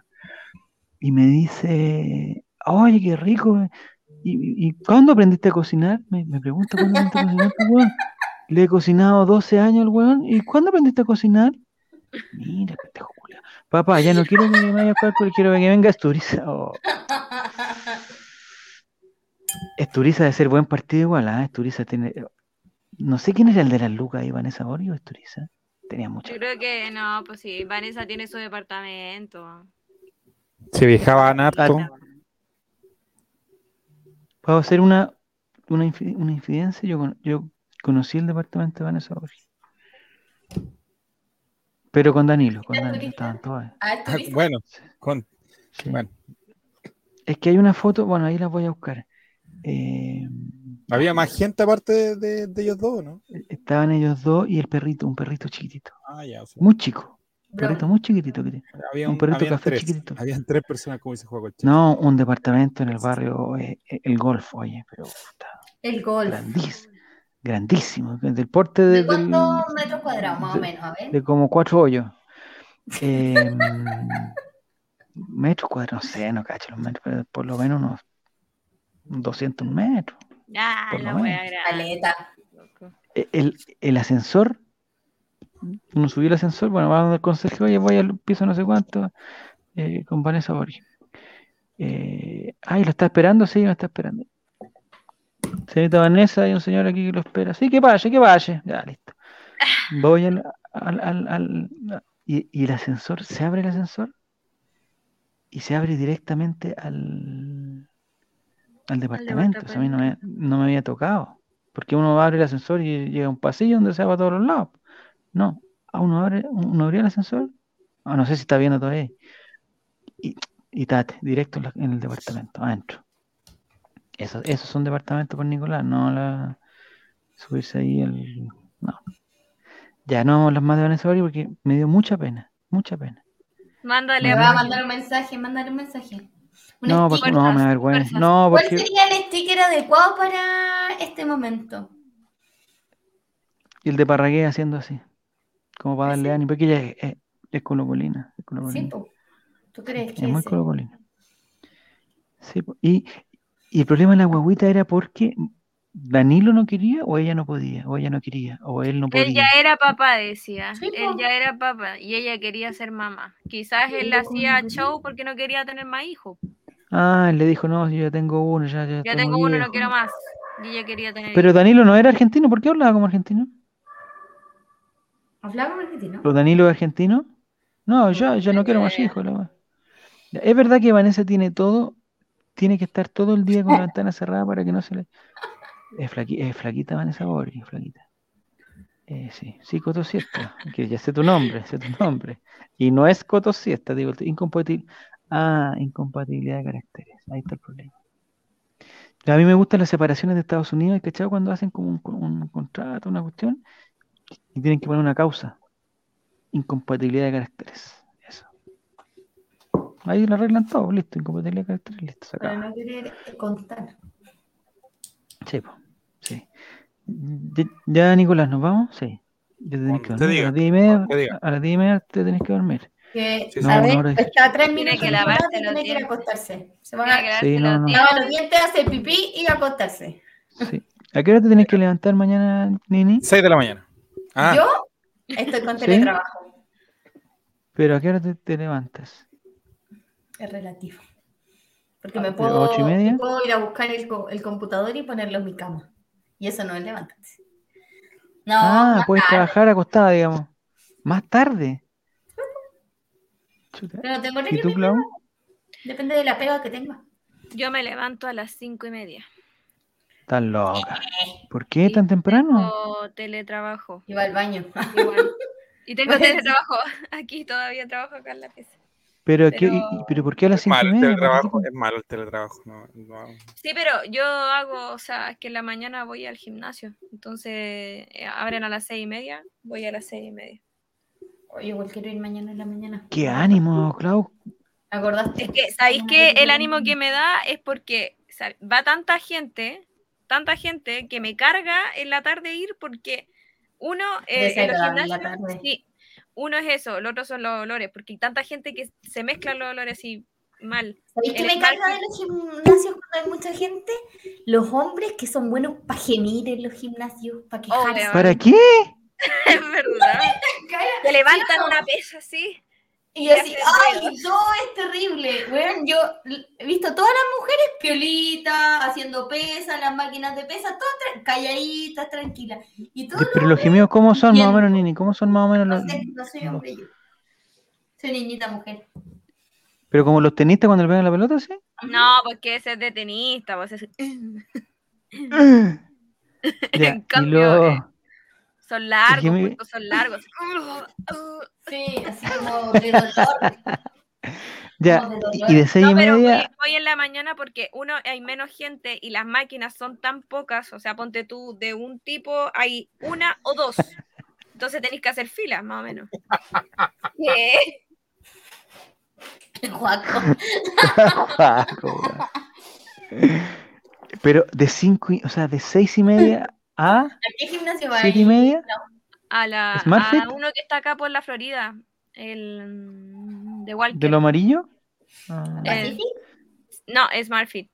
Y me dice, oye, qué rico. eh. ¿Y, y cuándo aprendiste a cocinar? Me, me pregunta cuándo aprendiste a cocinar, pues. Le he cocinado 12 años al weón. ¿Y cuándo aprendiste a cocinar? Mira, pendejo culiao. Papá, ya no quiero que me vaya a jugar porque quiero que venga Esturiza. Oh. Esturiza de ser buen partido igual, ¿ah? Esturiza tiene. No sé quién era el de las lucas ahí, Vanessa Borio o Esturiza. Tenía mucha. yo creo que no, pues sí, Vanessa tiene su departamento. Se viajaban harto. Ah, Puedo hacer una, una, infi- una infidencia. Yo, yo conocí el departamento de Vanessa Borio. Pero con Danilo, con ¿Era Danilo, estaban todas. Ah. Bueno, con, Sí. bueno, Es que hay una foto, bueno, ahí la voy a buscar. Eh, había más gente aparte de, de- de ellos dos, ¿no? estaban ellos dos y el perrito, un perrito chiquitito, Ah, ya, o sea, muy chico, un perrito muy chiquitito que tiene. había un perrito habían café tres, chiquitito. Habían tres personas como dice Juego No, un departamento en el barrio, eh, eh, el Golf, oye, pero puta, El golf. Grandísimo, del porte de, ¿De del- cuántos metros cuadrados, más o de- menos? A ver. de como cuatro hoyos. <laughs> Eh, metros cuadrados, no sé, no cacho los metros, pero por lo menos unos 200 metros. Ah, Por lo la wea. E- El, el ascensor, uno subió el ascensor, bueno, va donde el consejo, oye, voy al piso no sé cuánto, eh, con Vanessa Borges. Eh, ay, ¿lo está esperando? Sí, me está esperando. Señorita Vanessa, hay un señor aquí que lo espera. Sí, que vaya, que vaya. Ya, listo. Voy al, al, al- al- y, y el ascensor, se abre el ascensor y se abre directamente al, al departamento. Eso a mí no me, no me había tocado. Porque uno abre el ascensor y llega a un pasillo donde se va a todos los lados. No, a uno abre, uno abría el ascensor. Ah, no sé si está viendo todavía. Y, y tate, directo en el departamento, adentro. Eso, esos son departamentos por Nicolás, no la subirse ahí el. No. Ya no las más de Vanessa Bari porque me dio mucha pena, mucha pena. Mándale Me va a mandar un mensaje, mándale un mensaje. Un No, porque no, me da fuerzas, vergüenza. fuerzas. No, ¿Cuál porque sería el sticker adecuado para este momento? y el de Parragué haciendo así, como para darle ¿Ese? ánimo, porque ella es, es, es colocolina, es Sí, colocolina. po. ¿Tú crees Es que muy ese? colocolina. Sí, y, y el problema de la guaguita era porque Danilo no quería, o ella no podía, o ella no quería, o él no Él podía. ya era papá, decía. Sí, él ya era papá y ella quería ser mamá. Quizás él hacía show porque no quería tener más hijos. Ah, él le dijo, no, yo ya tengo uno, ya, ya tengo uno, no viejo". quiero más. Y ella quería tener Pero Danilo no era argentino, ¿por qué hablaba como argentino? ¿Hablaba con argentino? ¿Pero Danilo es argentino? No, ya, ya no quiero más hijos. la Es verdad que Vanessa tiene todo, tiene que estar todo el día con la <laughs> ventana cerrada para que no se le... Es, flaqui- es flaquita Vanessa Bori, es flaquita. Eh, sí, sí, Coto Siesta, que ya sé tu nombre, sé tu nombre. Y no es Coto Siesta, digo, incompatible. Ah, incompatibilidad de caracteres, ahí está el problema. A mí me gustan las separaciones de Estados Unidos, ¿cachado? Cuando hacen como un, un contrato, una cuestión, y tienen que poner una causa. Incompatibilidad de caracteres. Ahí lo arreglan todo, listo, incompatibilidad de caracteres, listo, se Para no querer contar. Sí, po, sí. Ya, ya, Nicolás, ¿nos vamos? Sí. Ya te tenés que dormir. A las diga, diez y media, te diga. a las diez y media te tenés que dormir. Que, Sí, sí. a No, ver, está a tres Tiene minutos que lavarse los tiene a dientes. acostarse. Se va Tiene a Sí, no, los no. dientes. lavar los dientes, hacer pipí y acostarse. Sí. ¿A qué hora te tenés que levantar mañana, Nini? 6 de la mañana. Ah, Yo estoy con ¿Sí? teletrabajo. Pero ¿a qué hora te, te levantas? Es relativo. Porque me ¿De puedo, ocho y media? me puedo ir a buscar el, co- el computador y ponerlo en mi cama. Y eso no es levantarse. No, Ah, más puedes tarde, trabajar acostada, digamos. Más tarde. Chuta. pero tengo ¿Y tú, Clau? Depende de la pega que tenga. Yo me levanto a las cinco y media. Estás loca. ¿Por qué tan temprano? O teletrabajo. Iba al baño. Igual. Y tengo <laughs> teletrabajo. <laughs> Aquí todavía trabajo acá en la pieza. Pero, ¿qué- pero- ¿por qué a las Es cinco y malo el media? ¿Por qué teletrabajo, te- es malo el teletrabajo. No, no. Sí, pero yo hago, o sea, es que en la mañana voy al gimnasio. Entonces eh, abren a las seis y media, voy a las seis y media. Oye, igual quiero ir mañana en la mañana. Qué ánimo, Clau. ¿Acordaste? Es que, ¿sabéis que el ánimo que me da es porque o sea, va tanta gente, tanta gente que me carga en la tarde ir porque uno, eh, en los gimnasios, tarde. sí, uno es eso, el otro son los olores, porque hay tanta gente que se mezclan los olores así mal. ¿Sabéis qué el me carga de los gimnasios cuando hay mucha gente? Los hombres que son buenos para gemir en los gimnasios, para quejarse. Obvio. ¿Para qué? <laughs> Es verdad. <laughs> Te levantan una pesa así. Y así, ¡ay! Todo es terrible. Weón, yo he visto todas las mujeres piolitas, haciendo pesas, las máquinas de pesas, todas tra- calladitas, tranquilas. Y todo Pero los gemidos, ¿cómo son más o menos, Nini? ¿Cómo son más o menos no los... sé, no soy hombre yo. Soy niñita mujer. Pero como los tenistas cuando le pegan la pelota, ¿sí? No, porque ese es de tenista, pues ese- <laughs> Ya, <laughs> En y cambio, luego... son largos, me- pues, son largos. Sí, así como de dolor. Ya, como de y- dolor. y de seis No, y pero media... voy en la mañana porque uno hay menos gente y las máquinas son tan pocas, o sea, ponte tú de un tipo hay una o dos. Entonces tenéis que hacer filas, más o menos. ¿Qué? <laughs> Weón. Pero de cinco, y- o sea, de seis y media a ¿A qué gimnasio va siete y media, A, la, ¿Smart a uno que está acá por la Florida, el de Walker. de lo amarillo. Ah. No, es SmartFit.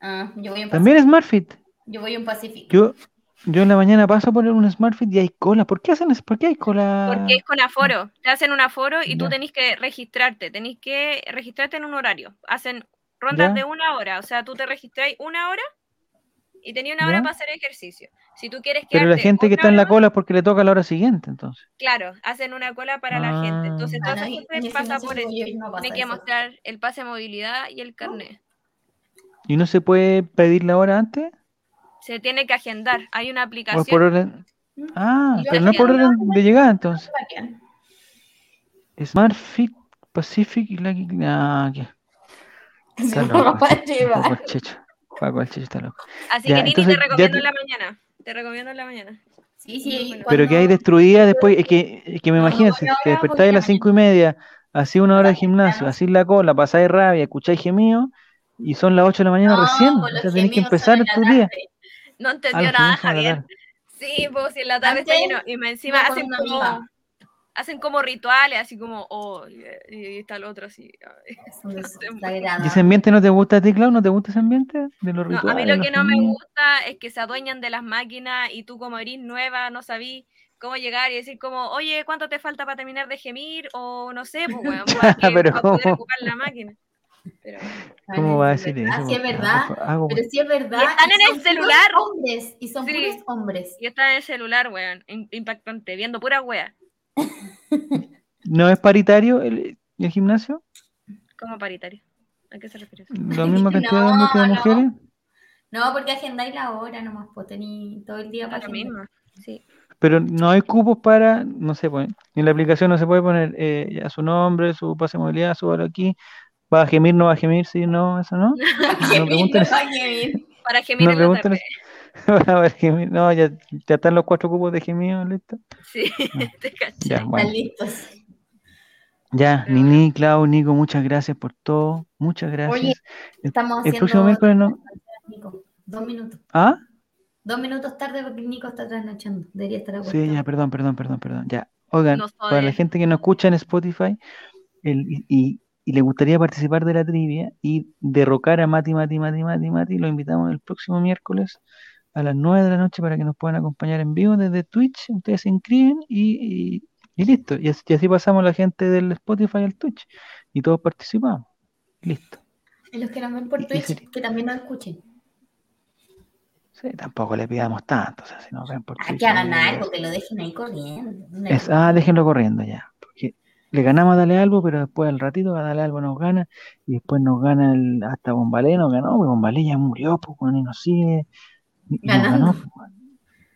Ah, yo voy en También. SmartFit. Yo voy en Pacific. Yo, yo en la mañana paso por un SmartFit y hay cola. ¿Por qué hacen eso? ¿Por qué hay cola? Porque es con aforo. Te hacen un aforo y tú tenés que registrarte. Tenés que registrarte en un horario. Hacen rondas Ya. de una hora. O sea, tú te registras una hora y tenías una Ya. hora para hacer ejercicio. Si tú quieres Pero la gente que está en la cola es porque le toca a la hora siguiente, entonces. Claro, hacen una cola para la gente. Entonces, Ah. Ah, no, gente ese pasa por que eso. no Tiene que eso. mostrar el pase de movilidad y el carnet. ¿Y no se puede pedir la hora antes? Se tiene que agendar. Hay una ¿O es aplicación. por orden? Ah, pero no es por orden de llegada, entonces. Bacán. SmartFit Pacific y la... Ah, ¿qué? <laughs> Está No lo loco. va a Paco llevar. Paco el Checho está loco. Así Ya, que Nini, entonces, te recomiendo te- en la mañana. Te recomiendo en la mañana. Sí, sí. Bueno. Pero que hay destruida después, es que, es que me No, imagino, no, si te despertáis a las cinco y media, así una hora de gimnasio, así la cola, pasáis rabia, escucháis gemido, y son las 8 de la mañana No, recién. pues O sea, tenés que gemidos empezar tu día. No Ah, entendió los nada, gemidos Javier. Sí, pues si en la tarde está lleno. Y me encima hacen como. Hacen como rituales, así como, oh, y, y está el otro así. Es un <laughs> ¿Y ese ambiente no te gusta a ti, Clau? ¿No te gusta ese ambiente de los No, rituales? a mí lo que no me gemidos? gusta es que se adueñan de las máquinas y tú como eres nueva no sabís cómo llegar y decir como, oye, ¿cuánto te falta para terminar de gemir? O no sé, pues bueno, <laughs> Pero para poder ¿cómo? ocupar la máquina. Pero, ¿Cómo va a decir es eso? verdad, Sí, es verdad. Hago- Pero sí es verdad. Y están en son el celular. Hombres, y son Sí. puros hombres. y está en el celular, weón, im- impactante, viendo pura wea, ¿No es paritario el, el gimnasio? como paritario. ¿A qué se refiere? ¿La misma cantidad de No, hombres que de mujeres? No, porque agendáis la hora nomás, pues tení todo el día para mismo. Sí. Pero no hay cupos para, no sé, pues, en la aplicación no se puede poner eh, ya su nombre, su pase de movilidad, su hora aquí. ¿Va a gemir, no va a gemir? Sí, no, eso no. <laughs> No. Ay, qué bien. Para gemir No en la tarde. Va a gemir. <laughs> No, ya, ya están los cuatro cupos de gemido, listo. Sí, <laughs> te caché. Ya, Están listos. Ya, Pero Nini, Clau, Nico, muchas gracias por todo. Muchas gracias. Estamos el haciendo. próximo miércoles no. Nico, dos minutos. ¿Ah? Dos minutos tarde porque Nico está trasnochando. Debería estar Sí, ya, perdón, perdón, perdón, perdón. Ya. Oigan, No para la gente que nos escucha en Spotify el- y, y- y le gustaría participar de la trivia y derrocar a Mati, Mati, Mati, Mati, Mati, lo invitamos el próximo miércoles a las 9 de la noche para que nos puedan acompañar en vivo desde Twitch. Ustedes se inscriben y, y- y listo. Y así, y así pasamos la gente del Spotify al Twitch y todos participamos. Listo. Y los que nos ven por Twitch, que también nos escuchen. Sí, tampoco le pidamos tanto, o sea, si nos ven por Twitch, que hagan algo, que lo dejen ahí corriendo. Es, ah, déjenlo corriendo ya. Porque le ganamos a Dale Albo, pero después al ratito a Dale Albo nos gana y después nos gana el, hasta Bombalé, nos ganó, Bombalé ya murió, pues y nos sigue. Ganando. bueno,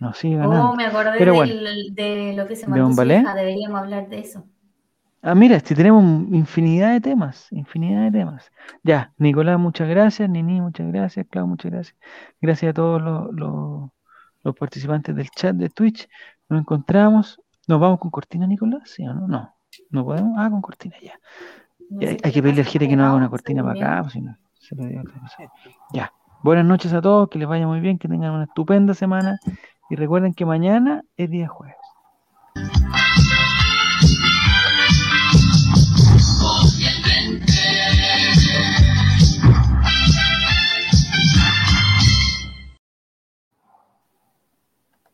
nos sigue ganando. Oh, me acordé Pero del- de lo que se ¿De mandó su hija, deberíamos hablar de eso. Ah, mira, si tenemos infinidad de temas, infinidad de temas. Ya, Nicolás, muchas gracias, Nini, muchas gracias, Clau, muchas gracias. Gracias a todos los, los- los participantes del chat de Twitch. Nos encontramos. ¿Nos vamos con cortina, Nicolás? ¿Sí o no? No, no podemos. Ah, con cortina ya. No hay, que pedirle al Jere que nos haga una no, cortina para acá, pues, si no, se lo digo otra cosa. Ya. Buenas noches a todos, que les vaya muy bien, que tengan una estupenda semana y recuerden que mañana es día jueves.